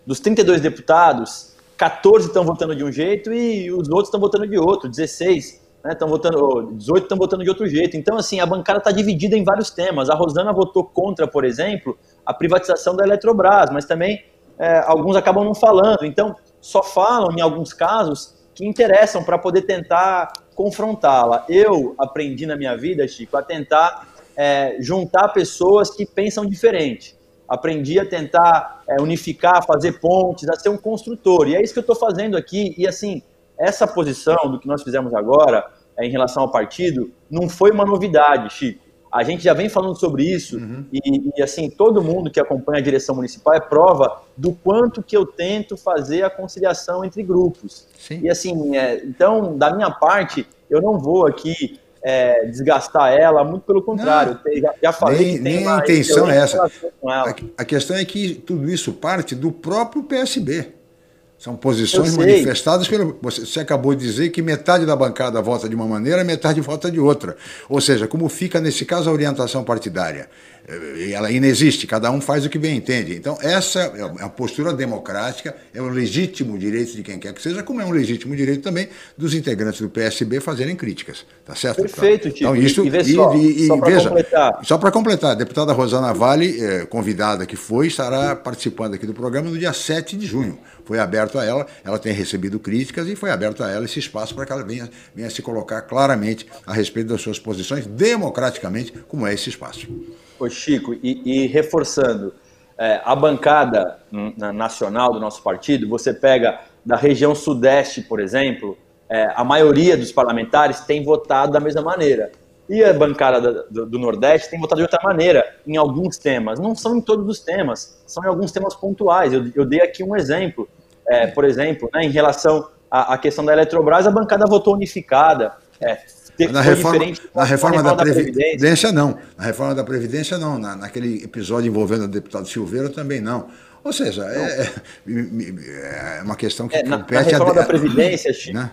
Speaker 5: Dos 32 deputados, 14 estão votando de um jeito e os outros estão votando de outro, 16 estão né, votando, 18 estão votando de outro jeito. Então, assim, a bancada está dividida em vários temas. A Rosana votou contra, por exemplo, a privatização da Eletrobras, mas também é, alguns acabam não falando. Então, só falam, em alguns casos, que interessam para poder tentar confrontá-la. Eu aprendi na minha vida, Chico, a tentar é, juntar pessoas que pensam diferente. Aprendi a tentar é, unificar, fazer pontes, a ser um construtor. E é isso que eu estou fazendo aqui. E assim, essa posição do que nós fizemos agora é, em relação ao partido não foi uma novidade, Chico. A gente já vem falando sobre isso uhum. e, e, assim, todo mundo que acompanha a direção municipal é prova do quanto que eu tento fazer a conciliação entre grupos. Sim. E assim, é, então, da minha parte, eu não vou aqui é, desgastar ela, muito pelo contrário. Não, já, já, falei
Speaker 3: nem, nem a intenção é essa. A, a questão é que tudo isso parte do próprio PSB. São posições manifestadas pelo. Você, acabou de dizer que metade da bancada vota de uma maneira, metade vota de outra. Ou seja, como fica nesse caso a orientação partidária? Eh, ela inexiste, cada um faz o que bem entende. Então, essa é a postura democrática, é o legítimo direito de quem quer que seja, como é um legítimo direito também dos integrantes do PSB fazerem críticas. Tá certo?
Speaker 5: Perfeito, Tito.
Speaker 3: Então, isso, e, e, só, e, só veja, completar. só para completar, a deputada Rosana Vale, eh, convidada que foi, estará participando aqui do programa no dia 7 de junho foi aberto a ela, ela tem recebido críticas e foi aberto a ela esse espaço para que ela venha, venha se colocar claramente a respeito das suas posições, democraticamente, como é esse espaço.
Speaker 5: Ô Chico, e, e reforçando, é, a bancada nacional do nosso partido, você pega da região sudeste, por exemplo, é, a maioria dos parlamentares tem votado da mesma maneira. E a bancada do, do, Nordeste tem votado de outra maneira em alguns temas. Não são em todos os temas, são em alguns temas pontuais. Eu, eu dei aqui um exemplo é, por exemplo, né, em relação à, à, questão da Eletrobras, a bancada votou unificada. É,
Speaker 3: na reforma, na reforma da, da Previdência, Previdência, não. Na reforma da Previdência, não. Na, naquele episódio envolvendo o deputado Silveira, também não. Ou seja, é, é, é, uma questão que é,
Speaker 5: compete... Na, na reforma a, da Previdência, Chico, né?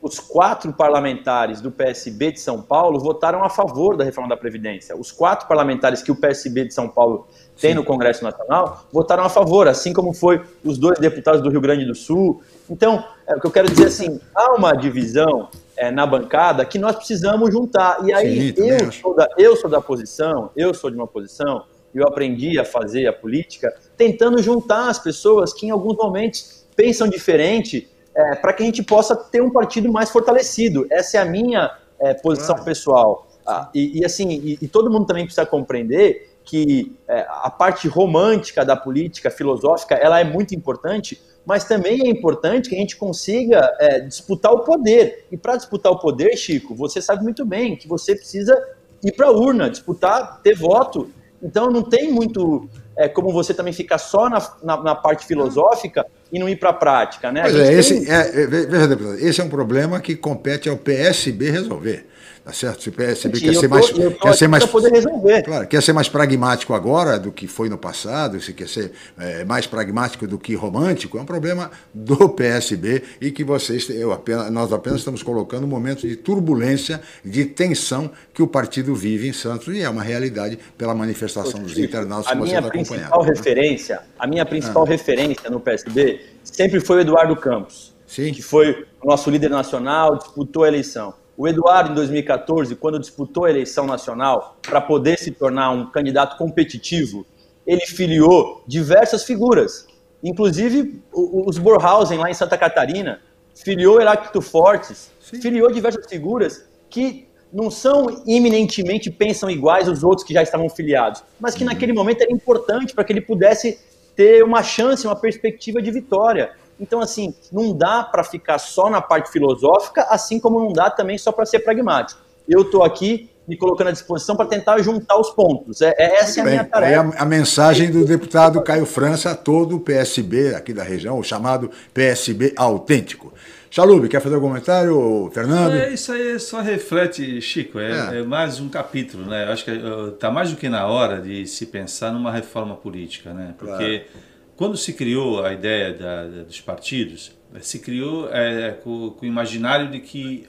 Speaker 5: os quatro parlamentares do PSB de São Paulo votaram a favor da reforma da Previdência. Os quatro parlamentares que o PSB de São Paulo tem Sim. no Congresso Nacional votaram a favor, assim como foi os dois deputados do Rio Grande do Sul. Então, é, o que eu quero dizer assim, há uma divisão é, na bancada que nós precisamos juntar. E aí Sim, eu, sou da, eu sou da posição, eu sou de uma posição, eu aprendi a fazer a política tentando juntar as pessoas que em alguns momentos pensam diferente é, para que a gente possa ter um partido mais fortalecido. Essa é a minha é, posição claro. pessoal. Ah, e, e, assim, e, e, todo mundo também precisa compreender que é, a parte romântica da política filosófica ela é muito importante, mas também é importante que a gente consiga é, disputar o poder. E para disputar o poder, Chico, você sabe muito bem que você precisa ir para a urna, disputar, ter voto. Então não tem muito é, como você também ficar só na, na, na parte filosófica e não ir para a prática, né?
Speaker 3: Pois é, esse, é, é, veja, deputado, esse é um problema que compete ao PSB resolver. Tá certo? Se o PSB quer ser mais. quer ser mais
Speaker 5: poder resolver.
Speaker 3: Claro, quer ser mais pragmático agora do que foi no passado, se quer ser é, mais pragmático do que romântico, é um problema do PSB e que vocês, eu apenas, nós apenas estamos colocando um momento de turbulência, de tensão que o partido vive em Santos e é uma realidade pela manifestação dos internautas
Speaker 5: que você está acompanhando. Né? Referência, a minha principal ah. referência no PSB sempre foi o Eduardo Campos, Sim. que foi o nosso líder nacional, disputou a eleição. O Eduardo, em 2014, quando disputou a eleição nacional para poder se tornar um candidato competitivo, ele filiou diversas figuras, inclusive os Borhausen lá em Santa Catarina, filiou Heráclito Fortes, Sim. filiou diversas figuras que não são iminentemente pensam iguais aos outros que já estavam filiados, mas que naquele momento era importante para que ele pudesse ter uma chance, uma perspectiva de vitória. Então, assim, não dá para ficar só na parte filosófica, assim como não dá também só para ser pragmático. Eu estou aqui me colocando à disposição para tentar juntar os pontos. É, é essa é a minha tarefa.
Speaker 3: a, a, mensagem do deputado Caio França a todo o PSB aqui da região, o chamado PSB autêntico. Chalube, quer fazer algum comentário, Fernando?
Speaker 6: É, isso aí só reflete, Chico, é, é. é mais um capítulo, né? Eu acho que está mais do que na hora de se pensar numa reforma política, né? Porque claro. Quando se criou a ideia da, da, dos partidos, se criou é, com, com, o imaginário de que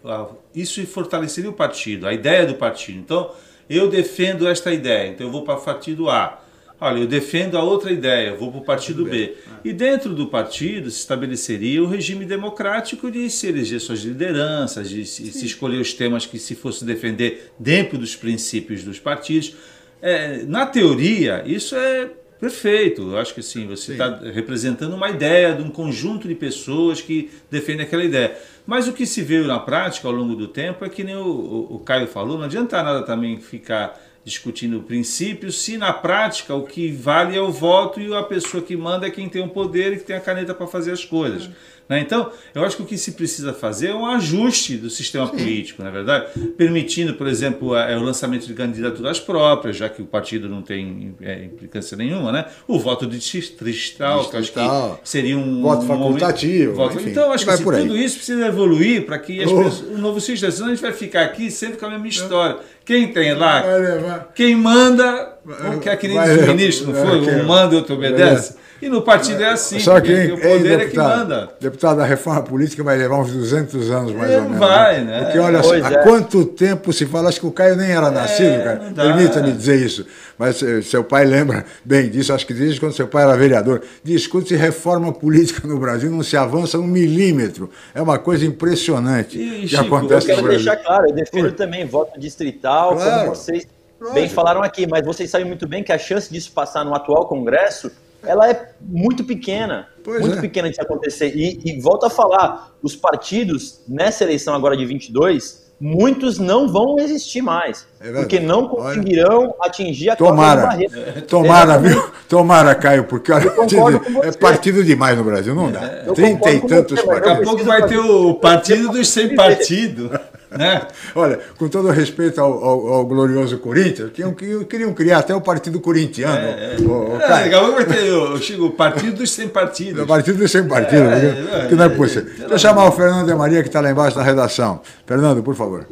Speaker 6: isso fortaleceria o partido, a ideia do partido. Então, eu defendo esta ideia, então eu vou para o partido A. Olha, eu defendo a outra ideia, vou para o partido B. E dentro do partido se estabeleceria o regime democrático de se eleger suas lideranças, de se, se escolher os temas que se fosse defender dentro dos princípios dos partidos. É, na teoria, isso é perfeito. Eu acho que sim, você está representando uma ideia de um conjunto de pessoas que defendem aquela ideia. Mas o que se vê na prática ao longo do tempo é que nem o, o, o Caio falou, não adianta nada também ficar discutindo princípios, se na prática o que vale é o voto e a pessoa que manda é quem tem o poder e que tem a caneta para fazer as coisas. Né? Então, eu acho que o que se precisa fazer é um ajuste do sistema político, na é verdade, permitindo, por exemplo, é, o lançamento de candidaturas próprias, já que o partido não tem é, implicância nenhuma, né? O voto de distrital, que acho que seria um
Speaker 3: voto facultativo. Um voto...
Speaker 6: Então, acho que assim, tudo isso precisa evoluir para que oh. pessoas, o novo sistema, senão a gente vai ficar aqui sempre com a mesma história. Quem tem lá, quem manda, que é que nem o ministro, não foi? Um manda e outro obedece. E no partido é assim,
Speaker 3: Só que o poder deputado, é que manda. Deputado, a reforma política vai levar uns 200 anos mais é, ou menos.
Speaker 6: Vai, né?
Speaker 3: Porque olha, pois há é. quanto tempo se fala, acho que o Caio nem era nascido, é, cara. Permita-me dizer isso. Mas eh, seu pai lembra bem disso, acho que desde quando seu pai era vereador. Discute-se reforma política no Brasil, não se avança um milímetro. É uma coisa impressionante
Speaker 5: e, que Chico, acontece eu quero deixar claro, eu defendo também voto distrital, claro. como vocês bem falaram aqui, mas vocês sabem muito bem que a chance disso passar no atual Congresso ela é muito pequena, pois muito é. pequena de acontecer. E, e volto a falar, os partidos nessa eleição agora de 22, muitos não vão existir mais, é porque não conseguirão Olha. atingir a
Speaker 3: tomara, barreira. Tomara, viu? Tomara, Caio, porque é partido demais no Brasil, não dá. Trinta e tantos partidos.
Speaker 6: Daqui a pouco vai ter o partido dos sem partido. Né?
Speaker 3: Olha, com todo respeito ao, ao, ao glorioso Corinthians, queriam, queriam criar até o partido corintiano. É,
Speaker 6: é. O, o, é, legal, vai ter o, Chico, o partido dos sem partidos.
Speaker 3: O partido dos sem partidos, é, é, que não é possível. Deixa eu chamar o Fernando de Maria, que está lá embaixo na redação. Fernando, por favor.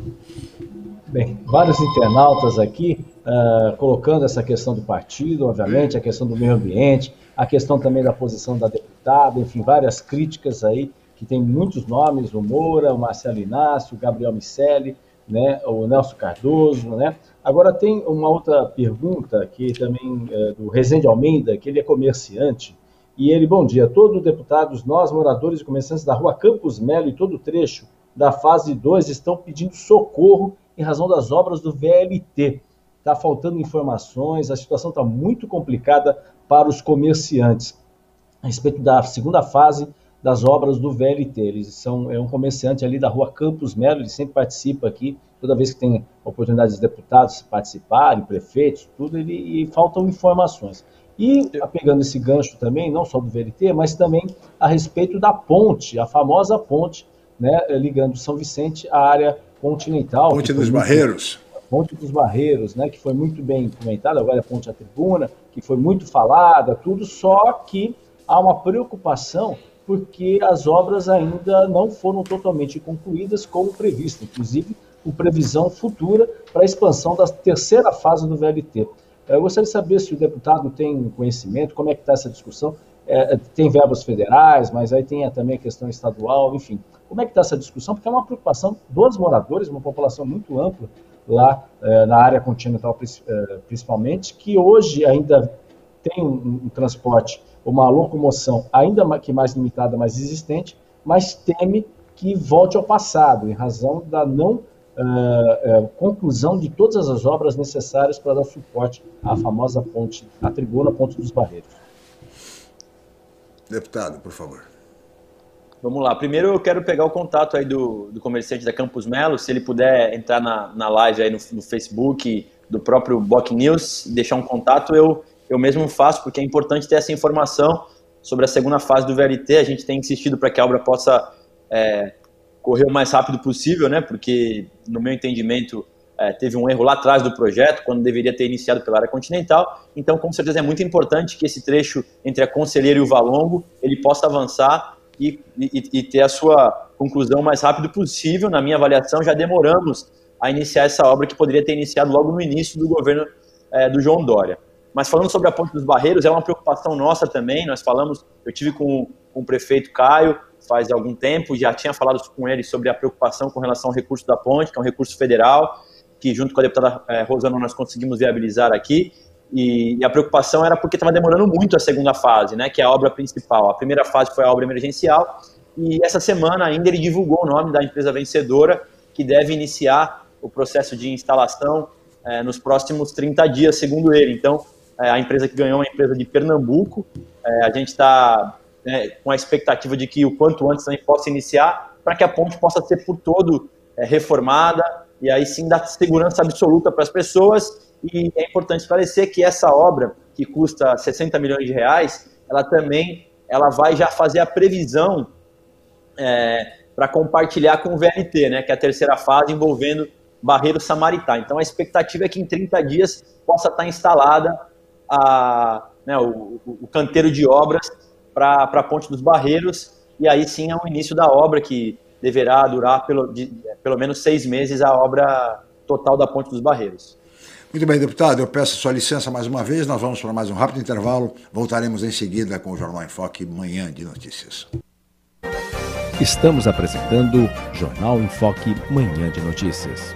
Speaker 4: Bem, vários internautas aqui uh, colocando essa questão do partido, obviamente, a questão do meio ambiente, a questão também da posição da deputada, enfim, várias críticas aí que tem muitos nomes, o Moura, o Marcelo Inácio, o Gabriel Miceli, né, o Nelson Cardoso, né? Agora tem uma outra pergunta que também é, do Rezende Almeida, que ele é comerciante, e ele, bom dia, todos os deputados, nós moradores e comerciantes da rua Campos Melo e todo o trecho da fase 2 estão pedindo socorro em razão das obras do VLT. Está faltando informações, a situação está muito complicada para os comerciantes. A respeito da segunda fase das obras do VLT. Eles são é um comerciante ali da rua Campos Melo, ele sempre participa aqui, toda vez que tem oportunidade de deputados participarem, prefeitos, tudo, ele, e faltam informações. E pegando esse gancho também, não só do VLT, mas também a respeito da ponte, a famosa ponte, né, ligando São Vicente à área continental.
Speaker 3: Ponte dos muito, Barreiros.
Speaker 4: Ponte dos Barreiros, né, que foi muito bem comentada, agora é Ponte à Tribuna, que foi muito falada, tudo, só que há uma preocupação porque as obras ainda não foram totalmente concluídas como previsto, inclusive com previsão futura para a expansão da terceira fase do VLT. É, eu gostaria de saber se o deputado tem conhecimento, como é que está essa discussão. É, é, tem verbas federais, mas aí tem também a questão estadual, enfim. Como é que está essa discussão? Porque é uma preocupação dos moradores, uma população muito ampla lá é, na área continental é, principalmente, que hoje ainda tem um, um transporte uma locomoção ainda que mais limitada, mas existente, mas teme que volte ao passado, em razão da não uh, uh, conclusão de todas as obras necessárias para dar suporte à famosa ponte, a tribuna Ponte dos Barreiros.
Speaker 3: Deputado, por favor.
Speaker 5: Vamos lá. Primeiro eu quero pegar o contato aí do, do comerciante da Campus Melo, se ele puder entrar na, na live aí no, no Facebook do próprio Boc News e deixar um contato, eu, eu mesmo faço, porque é importante ter essa informação sobre a segunda fase do VLT. A gente tem insistido para que a obra possa é, correr o mais rápido possível, né? Porque, no meu entendimento, é, teve um erro lá atrás do projeto, quando deveria ter iniciado pela área continental. Então, com certeza, é muito importante que esse trecho entre a Conselheira e o Valongo ele possa avançar e, e, e ter a sua conclusão o mais rápido possível. Na minha avaliação, já demoramos a iniciar essa obra que poderia ter iniciado logo no início do governo é, do João Dória. Mas falando sobre a Ponte dos Barreiros, é uma preocupação nossa também. Nós falamos, eu tive com, com o prefeito Caio faz algum tempo, já tinha falado com ele sobre a preocupação com relação ao recurso da ponte, que é um recurso federal, que junto com a deputada é, Rosana nós conseguimos viabilizar aqui. E, e a preocupação era porque estava demorando muito a segunda fase, né, que é a obra principal. A primeira fase foi a obra emergencial e essa semana ainda ele divulgou o nome da empresa vencedora que deve iniciar o processo de instalação é, nos próximos 30 dias, segundo ele. Então, é, a empresa que ganhou é uma empresa de Pernambuco. É, a gente está né, com a expectativa de que o quanto antes também possa iniciar, para que a ponte possa ser por todo é, reformada e aí sim dar segurança absoluta para as pessoas. E é importante esclarecer que essa obra, que custa 60 milhões de reais, ela também ela vai já fazer a previsão é, para compartilhar com o VLT, né, que é a terceira fase envolvendo Barreiro Samaritá. Então a expectativa é que em 30 dias possa estar instalada a, né, o, o, canteiro de obras para a Ponte dos Barreiros, e aí sim é o início da obra, que deverá durar pelo, de, pelo menos seis meses a obra total da Ponte dos Barreiros.
Speaker 3: Muito bem, deputado, eu peço sua licença mais uma vez, nós vamos para mais um rápido intervalo, voltaremos em seguida com o Jornal em Foque Manhã de Notícias.
Speaker 1: Estamos apresentando Jornal em Foque Manhã de Notícias.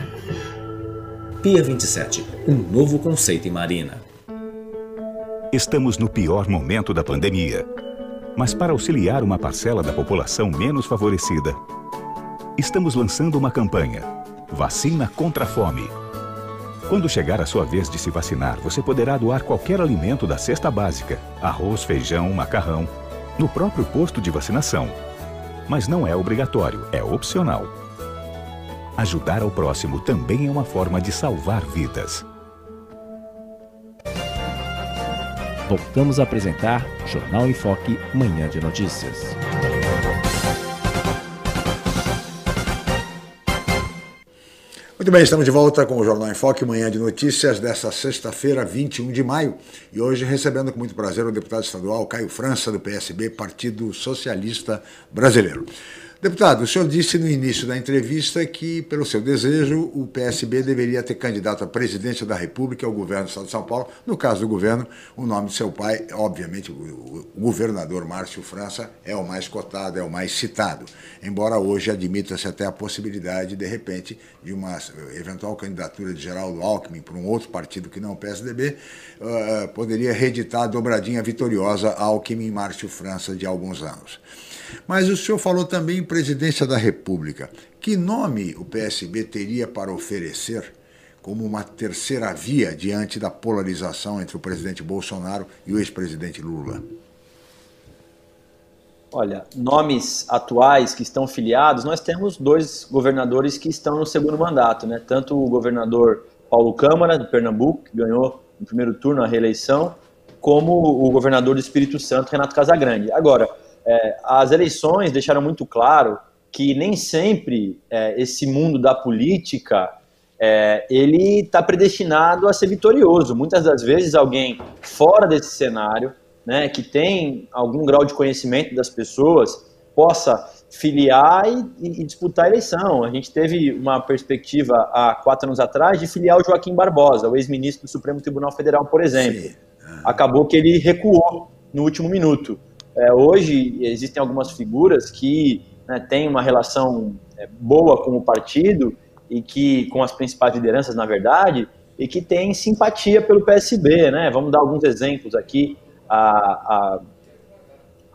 Speaker 11: Pia 27, um novo conceito em marina.
Speaker 12: Estamos no pior momento da pandemia. Mas para auxiliar uma parcela da população menos favorecida, estamos lançando uma campanha: Vacina contra a Fome. Quando chegar a sua vez de se vacinar, você poderá doar qualquer alimento da cesta básica, arroz, feijão, macarrão, no próprio posto de vacinação. Mas não é obrigatório, é opcional. Ajudar ao próximo também é uma forma de salvar vidas.
Speaker 1: Voltamos a apresentar Jornal em Foque, Manhã de Notícias.
Speaker 3: Muito bem, estamos de volta com o Jornal em Foque, manhã de notícias dessa sexta-feira, 21 de maio. E hoje recebendo com muito prazer o deputado estadual Caio França, do PSB, Partido Socialista Brasileiro. Deputado, o senhor disse no início da entrevista que, pelo seu desejo, o PSB deveria ter candidato a presidente da República ao governo do Estado de São Paulo. No caso do governo, o nome de seu pai, obviamente, o governador Márcio França, é o mais cotado, é o mais citado. Embora hoje admita-se até a possibilidade, de repente, de uma eventual candidatura de Geraldo Alckmin por um outro partido que não o PSDB, uh, poderia reeditar a dobradinha vitoriosa Alckmin-Márcio França de alguns anos. Mas o senhor falou também em presidência da República. Que nome o PSB teria para oferecer como uma terceira via diante da polarização entre o presidente Bolsonaro e o ex-presidente Lula?
Speaker 5: Olha, nomes atuais que estão filiados, nós temos dois governadores que estão no segundo mandato, né? Tanto o governador Paulo Câmara, de Pernambuco, que ganhou no primeiro turno a reeleição, como o governador do Espírito Santo, Renato Casagrande. Agora, é, as eleições deixaram muito claro que nem sempre é, esse mundo da política é, ele está predestinado a ser vitorioso. Muitas das vezes alguém fora desse cenário né, que tem algum grau de conhecimento das pessoas, possa filiar e, e, disputar a eleição. A gente teve uma perspectiva há quatro anos atrás de filiar o Joaquim Barbosa, o ex-ministro do Supremo Tribunal Federal, por exemplo. Acabou que ele recuou no último minuto. É, hoje existem algumas figuras que né, têm uma relação é, boa com o partido e que com as principais lideranças, na verdade, e que têm simpatia pelo PSB, né? Vamos dar alguns exemplos aqui a, a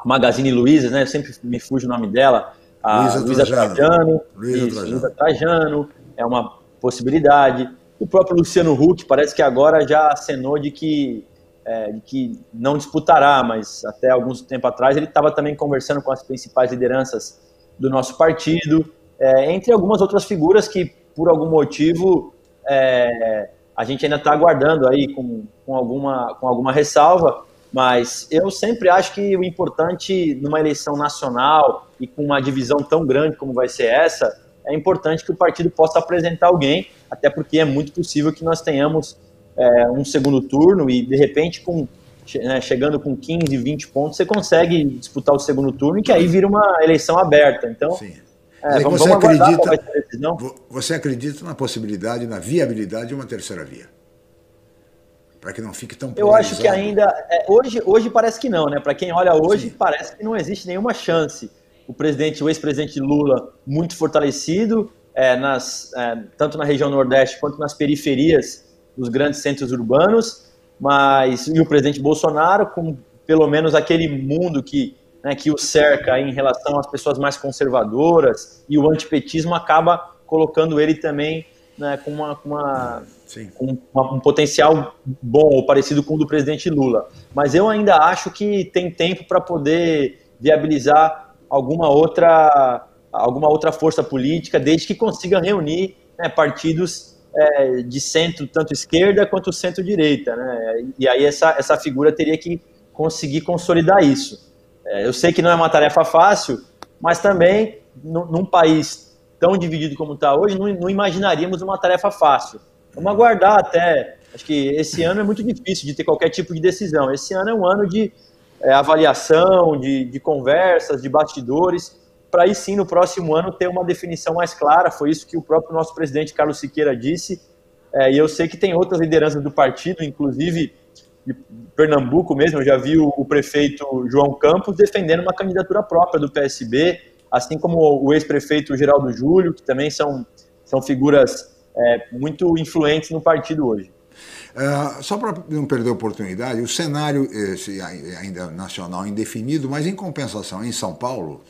Speaker 5: Magazine Luiza, né? Eu sempre me fujo o nome dela. A Luiza, Luiza Trajano. Trajano, Luiza, isso, Trajano. Luiza Trajano é uma possibilidade. O próprio Luciano Huck parece que agora já acenou de que, é, que não disputará, mas até alguns tempo atrás ele estava também conversando com as principais lideranças do nosso partido, é, entre algumas outras figuras que, por algum motivo, é, a gente ainda está aguardando aí com, com, alguma, com alguma ressalva, mas eu sempre acho que o importante numa eleição nacional e com uma divisão tão grande como vai ser essa, é importante que o partido possa apresentar alguém, até porque é muito possível que nós tenhamos é, um segundo turno e de repente com né, chegando com 15, 20 pontos, você consegue disputar o segundo turno e que aí vira uma eleição aberta. Então, Sim.
Speaker 3: É, vamos, você, vamos acredita, você acredita na possibilidade, na viabilidade de uma terceira via? para que não fique tão
Speaker 5: Eu acho que ainda é, hoje hoje parece que não, né? Para quem olha hoje Sim. parece que não existe nenhuma chance. O presidente, o ex-presidente Lula muito fortalecido é, nas é, tanto na região nordeste quanto nas periferias dos grandes centros urbanos, mas e o presidente Bolsonaro com pelo menos aquele mundo que né, que o cerca em relação às pessoas mais conservadoras e o antipetismo acaba colocando ele também né, com uma, com uma com uma, um potencial bom ou parecido com o do presidente Lula. Mas eu ainda acho que tem tempo para poder viabilizar alguma outra, alguma outra força política, desde que consiga reunir né, partidos é, de centro, tanto esquerda quanto centro-direita. Né? E aí essa, essa figura teria que conseguir consolidar isso. É, eu sei que não é uma tarefa fácil, mas também num país tão dividido como está hoje, não, não imaginaríamos uma tarefa fácil. Vamos aguardar até. Acho que esse ano é muito difícil de ter qualquer tipo de decisão. Esse ano é um ano de é, avaliação, de, de conversas, de bastidores, para aí sim, no próximo ano, ter uma definição mais clara. Foi isso que o próprio nosso presidente Carlos Siqueira disse. É, e eu sei que tem outras lideranças do partido, inclusive de Pernambuco mesmo, eu já vi o, o prefeito João Campos defendendo uma candidatura própria do PSB, assim como o ex-prefeito Geraldo Júlio, que também são, são figuras é, muito influentes no partido hoje.
Speaker 3: Uh, só para não perder a oportunidade, o cenário esse, ainda nacional indefinido, mas em compensação em São Paulo,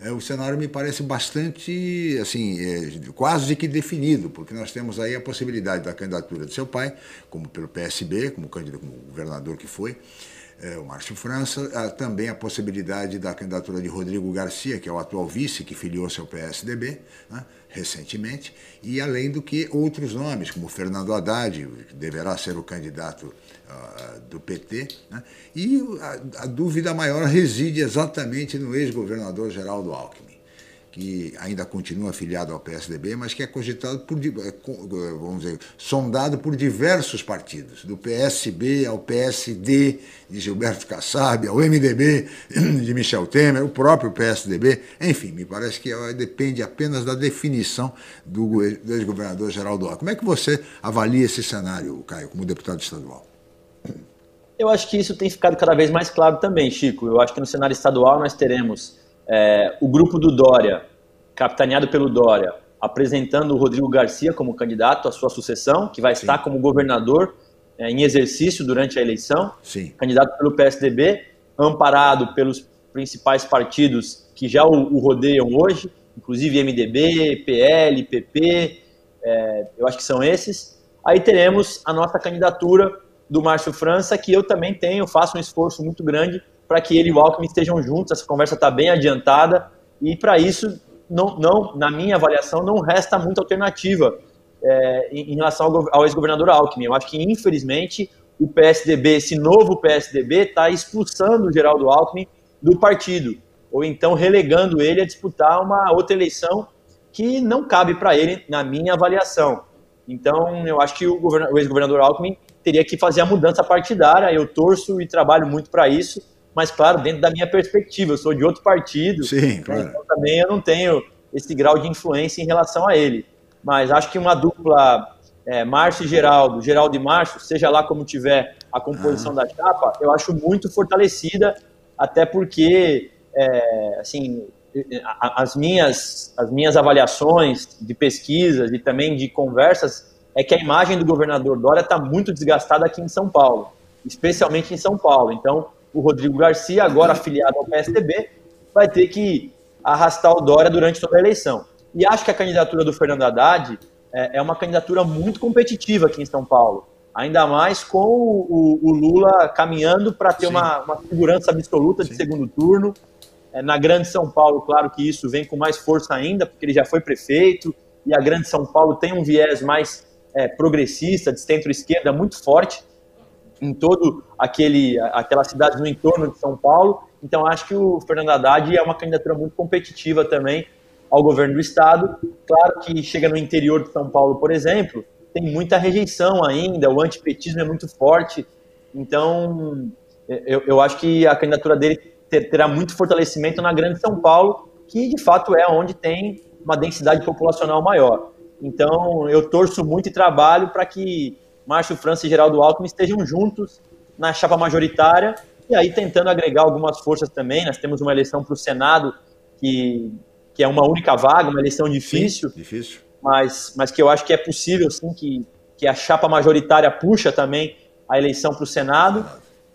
Speaker 3: é, o cenário me parece bastante, assim, é, quase que definido, porque nós temos aí a possibilidade da candidatura de seu pai, como pelo PSB, como candidato, como governador que foi, é, o Márcio França, há também a possibilidade da candidatura de Rodrigo Garcia, que é o atual vice, que filiou-se ao PSDB né, recentemente, e além do que outros nomes, como Fernando Haddad, que deverá ser o candidato uh, do PT, né, e a, a dúvida maior reside exatamente no ex-governador Geraldo Alckmin que ainda continua afiliado ao PSDB, mas que é cogitado por, é, vamos dizer, sondado por diversos partidos, do PSB ao PSD de Gilberto Kassab, ao MDB de Michel Temer, o próprio PSDB, enfim, me parece que depende apenas da definição do ex-governador Geraldo Alckmin. Como é que você avalia esse cenário, Caio, como deputado estadual?
Speaker 5: Eu acho que isso tem ficado cada vez mais claro também, Chico. Eu acho que no cenário estadual nós teremos é, o grupo do Dória, capitaneado pelo Dória, apresentando o Rodrigo Garcia como candidato à sua sucessão, que vai Sim. estar como governador é, em exercício durante a eleição,
Speaker 3: Sim.
Speaker 5: candidato pelo PSDB, amparado pelos principais partidos que já o, o rodeiam hoje, inclusive MDB, PL, PP, é, eu acho que são esses. Aí teremos a nossa candidatura do Márcio França, que eu também tenho, faço um esforço muito grande para que ele e o Alckmin estejam juntos. Essa conversa está bem adiantada e para isso, não, não, na minha avaliação, não resta muita alternativa é, em, em, relação ao, ao ex-governador Alckmin. Eu acho que, infelizmente, o PSDB, esse novo PSDB, está expulsando o Geraldo Alckmin do partido, ou então relegando ele a disputar uma outra eleição que não cabe para ele, na minha avaliação. Então, eu acho que o, o ex-governador Alckmin teria que fazer a mudança partidária. Eu torço e trabalho muito para isso, mas, claro, dentro da minha perspectiva. Eu sou de outro partido,
Speaker 3: Sim, claro.
Speaker 5: então também eu não tenho esse grau de influência em relação a ele. Mas acho que uma dupla é, Márcio e Geraldo, Geraldo e Márcio, seja lá como tiver a composição ah. da chapa, eu acho muito fortalecida, até porque, é, assim, as minhas, as minhas avaliações de pesquisas e também de conversas é que a imagem do governador Dória está muito desgastada aqui em São Paulo, especialmente em São Paulo. Então, o Rodrigo Garcia, agora afiliado ao PSDB, vai ter que arrastar o Dória durante toda a eleição. E acho que a candidatura do Fernando Haddad é, é uma candidatura muito competitiva aqui em São Paulo. Ainda mais com o, o Lula caminhando para ter uma, uma, segurança absoluta de Sim. segundo turno. É, na Grande São Paulo, claro que isso vem com mais força ainda, porque ele já foi prefeito, e a Grande São Paulo tem um viés mais é, progressista, de centro-esquerda, muito forte em todo aquele aquelas cidades no entorno de São Paulo. Então acho que o Fernando Haddad é uma candidatura muito competitiva também ao governo do estado. Claro que chega no interior de São Paulo, por exemplo, tem muita rejeição ainda, o antipetismo é muito forte. Então eu, eu acho que a candidatura dele terá muito fortalecimento na Grande São Paulo, que de fato é onde tem uma densidade populacional maior. Então eu torço muito e trabalho para que Márcio França e Geraldo Alckmin estejam juntos na chapa majoritária e aí tentando agregar algumas forças também. Nós temos uma eleição para o Senado que, que é uma única vaga, uma eleição difícil,
Speaker 3: sim, difícil.
Speaker 5: Mas, mas que eu acho que é possível sim que, que a chapa majoritária puxa também a eleição para o Senado.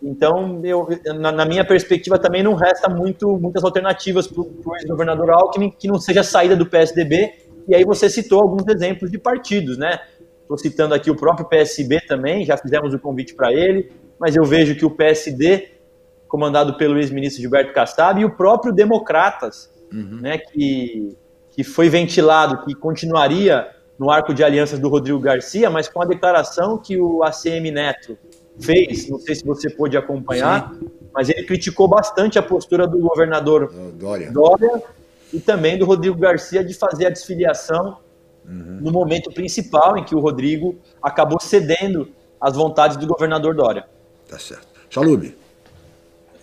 Speaker 5: Então, eu, na, na, minha perspectiva, também não resta muito, muitas alternativas para o ex-governador Alckmin que não seja saída do PSDB. E aí você citou alguns exemplos de partidos, né? Estou citando aqui o próprio PSB também, já fizemos o convite para ele, mas eu vejo que o PSD, comandado pelo ex-ministro Gilberto Kassab, e o próprio Democratas, uhum. né, que, que foi ventilado que continuaria no arco de alianças do Rodrigo Garcia, mas com a declaração que o ACM Neto fez, não sei se você pôde acompanhar, Sim. mas ele criticou bastante a postura do governador
Speaker 3: Dória.
Speaker 5: Dória e também do Rodrigo Garcia de fazer a desfiliação uhum. no momento principal em que o Rodrigo acabou cedendo às vontades do governador Dória.
Speaker 3: Tá certo. Chalube.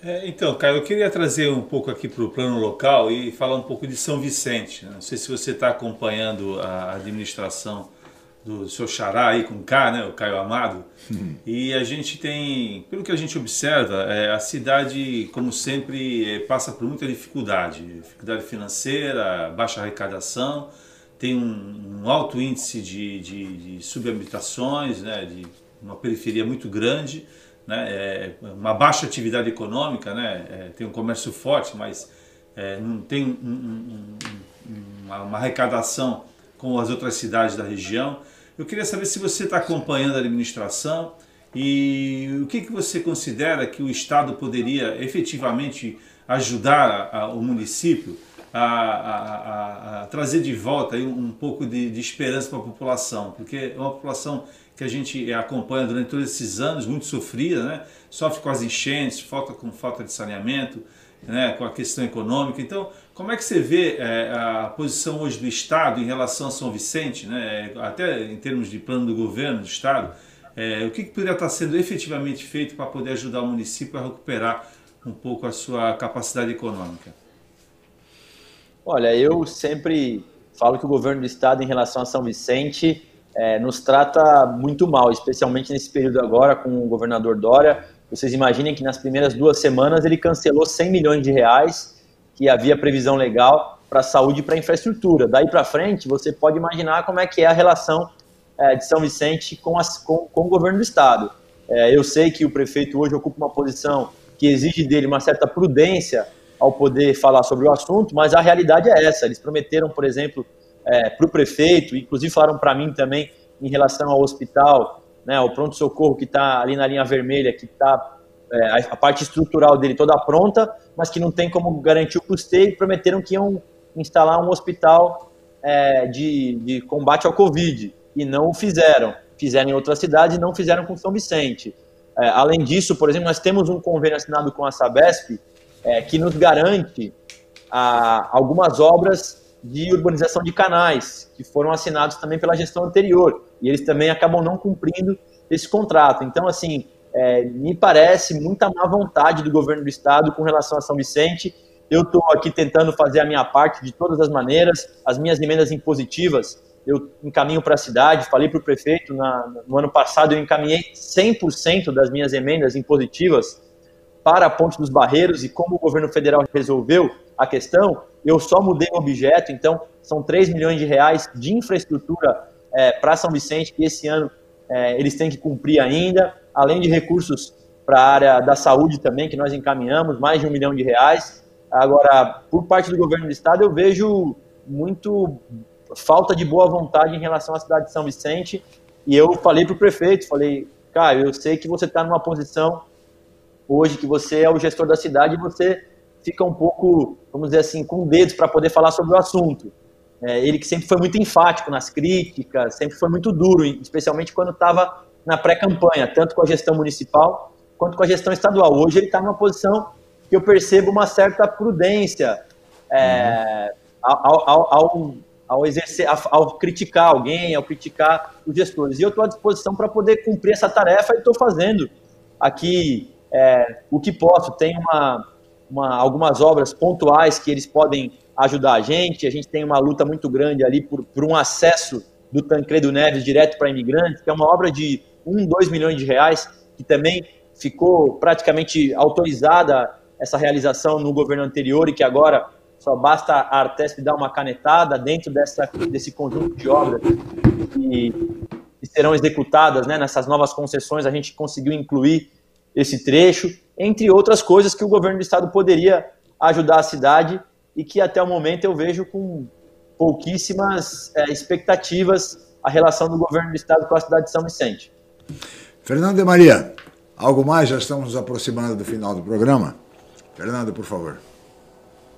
Speaker 6: É, então, Caio, eu queria trazer um pouco aqui para o plano local e falar um pouco de São Vicente. Né? Não sei se você está acompanhando a administração do seu xará aí com K, né, o Caio Amado. Uhum. E a gente tem, pelo que a gente observa, é, a cidade, como sempre, é, passa por muita dificuldade. Dificuldade financeira, baixa arrecadação tem um, um alto índice de, de, de subhabitações, né, de uma periferia muito grande, né, é, uma baixa atividade econômica, né, é, tem um comércio forte, mas é, não tem um, um, uma, uma, arrecadação como as outras cidades da região. Eu queria saber se você está acompanhando a administração e o que, que você considera que o Estado poderia efetivamente ajudar a, a, o município a, a, a, trazer de volta um, pouco de, de esperança para a população, porque é uma população que a gente acompanha durante todos esses anos, muito sofrida, né? sofre com as enchentes, falta com falta de saneamento, né? com a questão econômica. Então, como é que você vê é, a posição hoje do Estado em relação a São Vicente, né? até em termos de plano do governo do Estado? É, o que, que poderia estar sendo efetivamente feito para poder ajudar o município a recuperar um pouco a sua capacidade econômica?
Speaker 5: Olha, eu sempre falo que o governo do estado, em relação a São Vicente, é, nos trata muito mal, especialmente nesse período agora com o governador Dória. Vocês imaginem que nas primeiras duas semanas ele cancelou 100 milhões de reais que havia previsão legal para saúde e para infraestrutura. Daí para frente, você pode imaginar como é que é a relação é, de São Vicente com, as, com, com, o governo do estado. É, eu sei que o prefeito hoje ocupa uma posição que exige dele uma certa prudência ao poder falar sobre o assunto, mas a realidade é essa. Eles prometeram, por exemplo, é, para o prefeito, inclusive falaram para mim também em relação ao hospital, né, ao pronto-socorro que está ali na linha vermelha, que está é, a parte estrutural dele toda pronta, mas que não tem como garantir o custeio prometeram que iam instalar um hospital é, de, de combate ao Covid e não o fizeram. Fizeram em outras cidades e não fizeram com São Vicente. É, além disso, por exemplo, nós temos um convênio assinado com a Sabesp é, que nos garante a, algumas obras de urbanização de canais, que foram assinados também pela gestão anterior, e eles também acabam não cumprindo esse contrato. Então, assim, é, me parece muita má vontade do governo do estado com relação a São Vicente. Eu estou aqui tentando fazer a minha parte de todas as maneiras, as minhas emendas impositivas eu encaminho para a cidade, falei para o prefeito, na, no ano passado eu encaminhei 100% das minhas emendas impositivas para a Ponte dos Barreiros e como o governo federal resolveu a questão, eu só mudei o objeto, então são 3 milhões de reais de infraestrutura é, para São Vicente, que esse ano é, eles têm que cumprir ainda, além de recursos para a área da saúde também, que nós encaminhamos, mais de um milhão de reais. Agora, por parte do governo do estado, eu vejo muito falta de boa vontade em relação à cidade de São Vicente. E eu falei para o prefeito, falei, cara, eu sei que você está numa posição hoje que você é o gestor da cidade e você fica um pouco, vamos dizer assim, com dedos para poder falar sobre o assunto. É, ele que sempre foi muito enfático nas críticas, sempre foi muito duro, especialmente quando estava na pré-campanha, tanto com a gestão municipal quanto com a gestão estadual. Hoje ele está numa posição que eu percebo uma certa prudência é, uhum. ao, ao, ao, ao, exercer, ao criticar alguém, ao criticar os gestores. E eu estou à disposição para poder cumprir essa tarefa e estou fazendo aqui é, o que posso. Tem uma, uma, algumas obras pontuais que eles podem ajudar a gente. A gente tem uma luta muito grande ali por, por um acesso do Tancredo Neves direto para imigrantes, que é uma obra de 1, 2 milhões de reais, que também ficou praticamente autorizada essa realização no governo anterior e que agora só basta a Artesp dar uma canetada dentro dessa, desse conjunto de obras que, que serão executadas né, nessas novas concessões, a gente conseguiu incluir esse trecho, entre outras coisas que o governo do estado poderia ajudar a cidade e que até o momento eu vejo com pouquíssimas é, expectativas a relação do governo do estado com a cidade de São Vicente.
Speaker 3: Fernando de Maria, algo mais? Já estamos nos aproximando do final do programa. Fernando, por favor.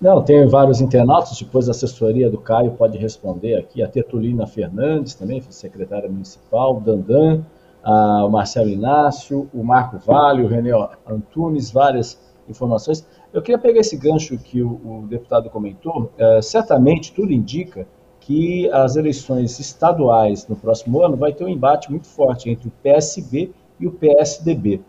Speaker 4: Não, tem vários internautas, depois a assessoria do Caio pode responder aqui. A Tetulina Fernandes também, secretária municipal, Dandan, a, o Marcelo Inácio, o Marco Vale, o René Antunes, várias informações. Eu queria pegar esse gancho que o, o deputado comentou. É, certamente tudo indica que as eleições estaduais no próximo ano vai ter um embate muito forte entre o PSB e o PSDB.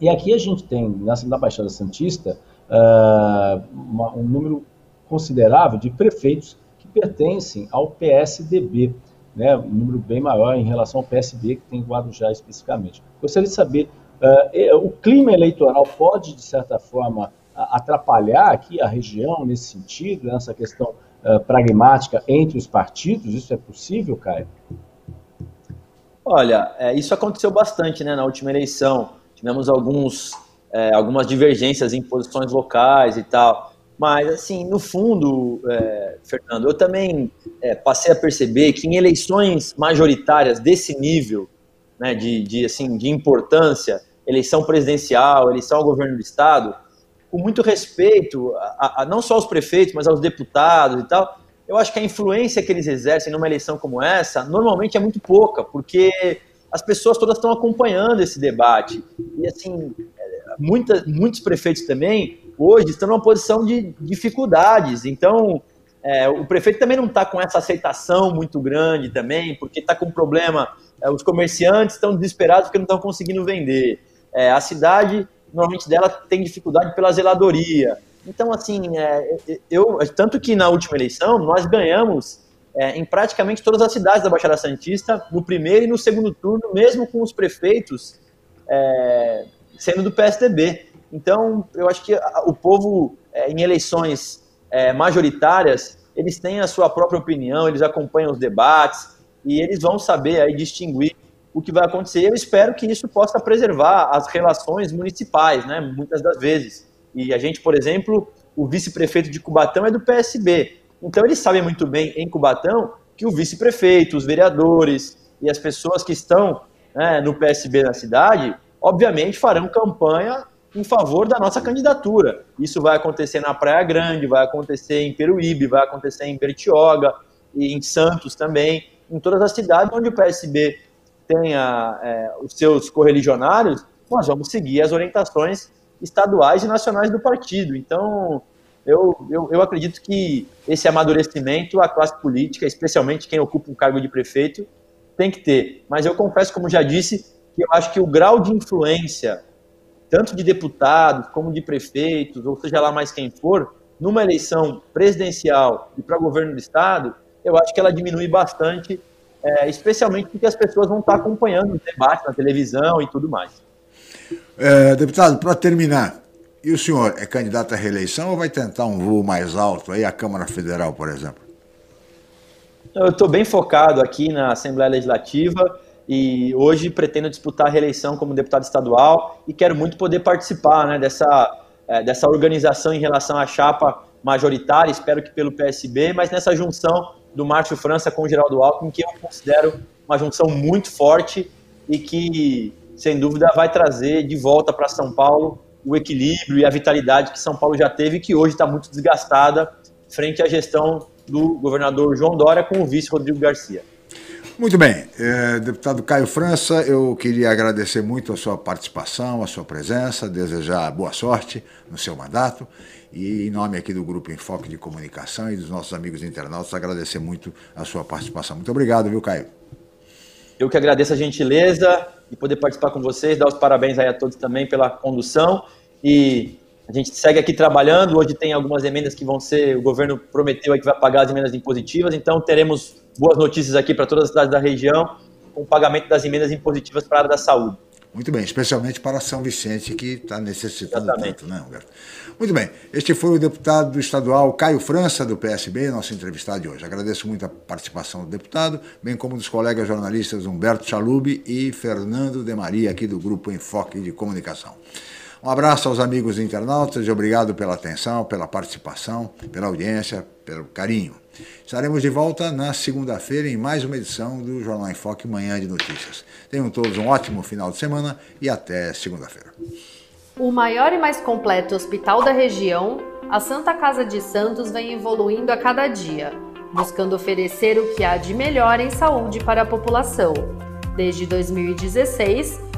Speaker 4: E aqui a gente tem, na Baixada Santista, uh, uma, um número considerável de prefeitos que pertencem ao PSDB né, um número bem maior em relação ao PSB, que tem Guarujá especificamente. Gostaria de saber, uh, o clima eleitoral pode, de certa forma, atrapalhar aqui a região nesse sentido, nessa questão uh, pragmática entre os partidos? Isso é possível, Caio?
Speaker 5: Olha, é, isso aconteceu bastante né, na última eleição. Tivemos alguns, é, algumas divergências em posições locais e tal. Mas, assim, no fundo, é, Fernando, eu também é, passei a perceber que em eleições majoritárias desse nível, né, de, de, assim, de importância, eleição presidencial, eleição ao governo do Estado, com muito respeito, a, a, não só aos prefeitos, mas aos deputados e tal, eu acho que a influência que eles exercem numa eleição como essa, normalmente é muito pouca, porque as pessoas todas estão acompanhando esse debate. E, assim, é, muita, muitos prefeitos também hoje estão numa posição de dificuldades. Então, é, o prefeito também não está com essa aceitação muito grande também, porque está com problema. É, os comerciantes estão desesperados porque não estão conseguindo vender. É, a cidade, normalmente dela, tem dificuldade pela zeladoria. Então, assim, é, eu tanto que na última eleição nós ganhamos é, em praticamente todas as cidades da Baixada Santista, no primeiro e no segundo turno, mesmo com os prefeitos é, sendo do PSDB. Então, eu acho que o povo, é, em eleições é, majoritárias, eles têm a sua própria opinião, eles acompanham os debates e eles vão saber aí distinguir o que vai acontecer. Eu espero que isso possa preservar as relações municipais, né, muitas das vezes. E a gente, por exemplo, o vice-prefeito de Cubatão é do PSB. Então, eles sabem muito bem em Cubatão que o vice-prefeito, os vereadores e as pessoas que estão né, no PSB na cidade, obviamente farão campanha em favor da nossa candidatura. Isso vai acontecer na Praia Grande, vai acontecer em Peruíbe, vai acontecer em Bertioga, e em Santos também, em todas as cidades onde o PSB tenha é, os seus correligionários, nós vamos seguir as orientações estaduais e nacionais do partido. Então, eu, eu, eu acredito que esse amadurecimento a classe política, especialmente quem ocupa um cargo de prefeito, tem que ter. Mas eu confesso, como já disse, que eu acho que o grau de influência, tanto de deputados como de prefeitos, ou seja lá mais quem for, numa eleição presidencial e para governo do Estado, eu acho que ela diminui bastante, é, especialmente porque as pessoas vão estar acompanhando o debate na televisão e tudo mais.
Speaker 3: É, deputado, para terminar, e o senhor é candidato à reeleição ou vai tentar um voo mais alto aí, a Câmara Federal, por exemplo?
Speaker 5: Eu estou bem focado aqui na Assembleia Legislativa e hoje pretendo disputar a reeleição como deputado estadual e quero muito poder participar né, dessa, é, dessa organização em relação à chapa majoritária, espero que pelo PSB, mas nessa junção do Márcio França com o Geraldo Alckmin, que eu considero uma junção muito forte e que, sem dúvida, vai trazer de volta para São Paulo o equilíbrio e a vitalidade que São Paulo já teve e que hoje está muito desgastada frente à gestão do governador João Dória com o vice Rodrigo Garcia.
Speaker 3: Muito bem, é, deputado Caio França, eu queria agradecer muito a sua participação, a sua presença, desejar boa sorte no seu mandato e, em nome aqui do Grupo Enfoque de Comunicação e dos nossos amigos internautas, agradecer muito a sua participação. Muito obrigado, viu, Caio?
Speaker 5: Eu que agradeço a gentileza de poder participar com vocês, dar os parabéns aí a todos também pela condução e a gente segue aqui trabalhando. Hoje tem algumas emendas que vão ser, o governo prometeu aí que vai pagar as emendas impositivas, então teremos boas notícias aqui para todas as cidades da região com o pagamento das emendas impositivas para a área da saúde.
Speaker 3: Muito bem, especialmente para São Vicente, que está necessitando Exatamente. tanto, né, Humberto? Muito bem, este foi o deputado estadual Caio França, do PSB, nosso entrevistado de hoje. Agradeço muito a participação do deputado, bem como dos colegas jornalistas Humberto Chalub e Fernando de Maria, aqui do Grupo Enfoque de Comunicação. Um abraço aos amigos internautas e obrigado pela atenção, pela participação, pela audiência, pelo carinho. Estaremos de volta na segunda-feira em mais uma edição do Jornal em Foque Manhã de Notícias. Tenham todos um ótimo final de semana e até segunda-feira.
Speaker 7: O maior e mais completo hospital da região, a Santa Casa de Santos vem evoluindo a cada dia, buscando oferecer o que há de melhor em saúde para a população. Desde 2016,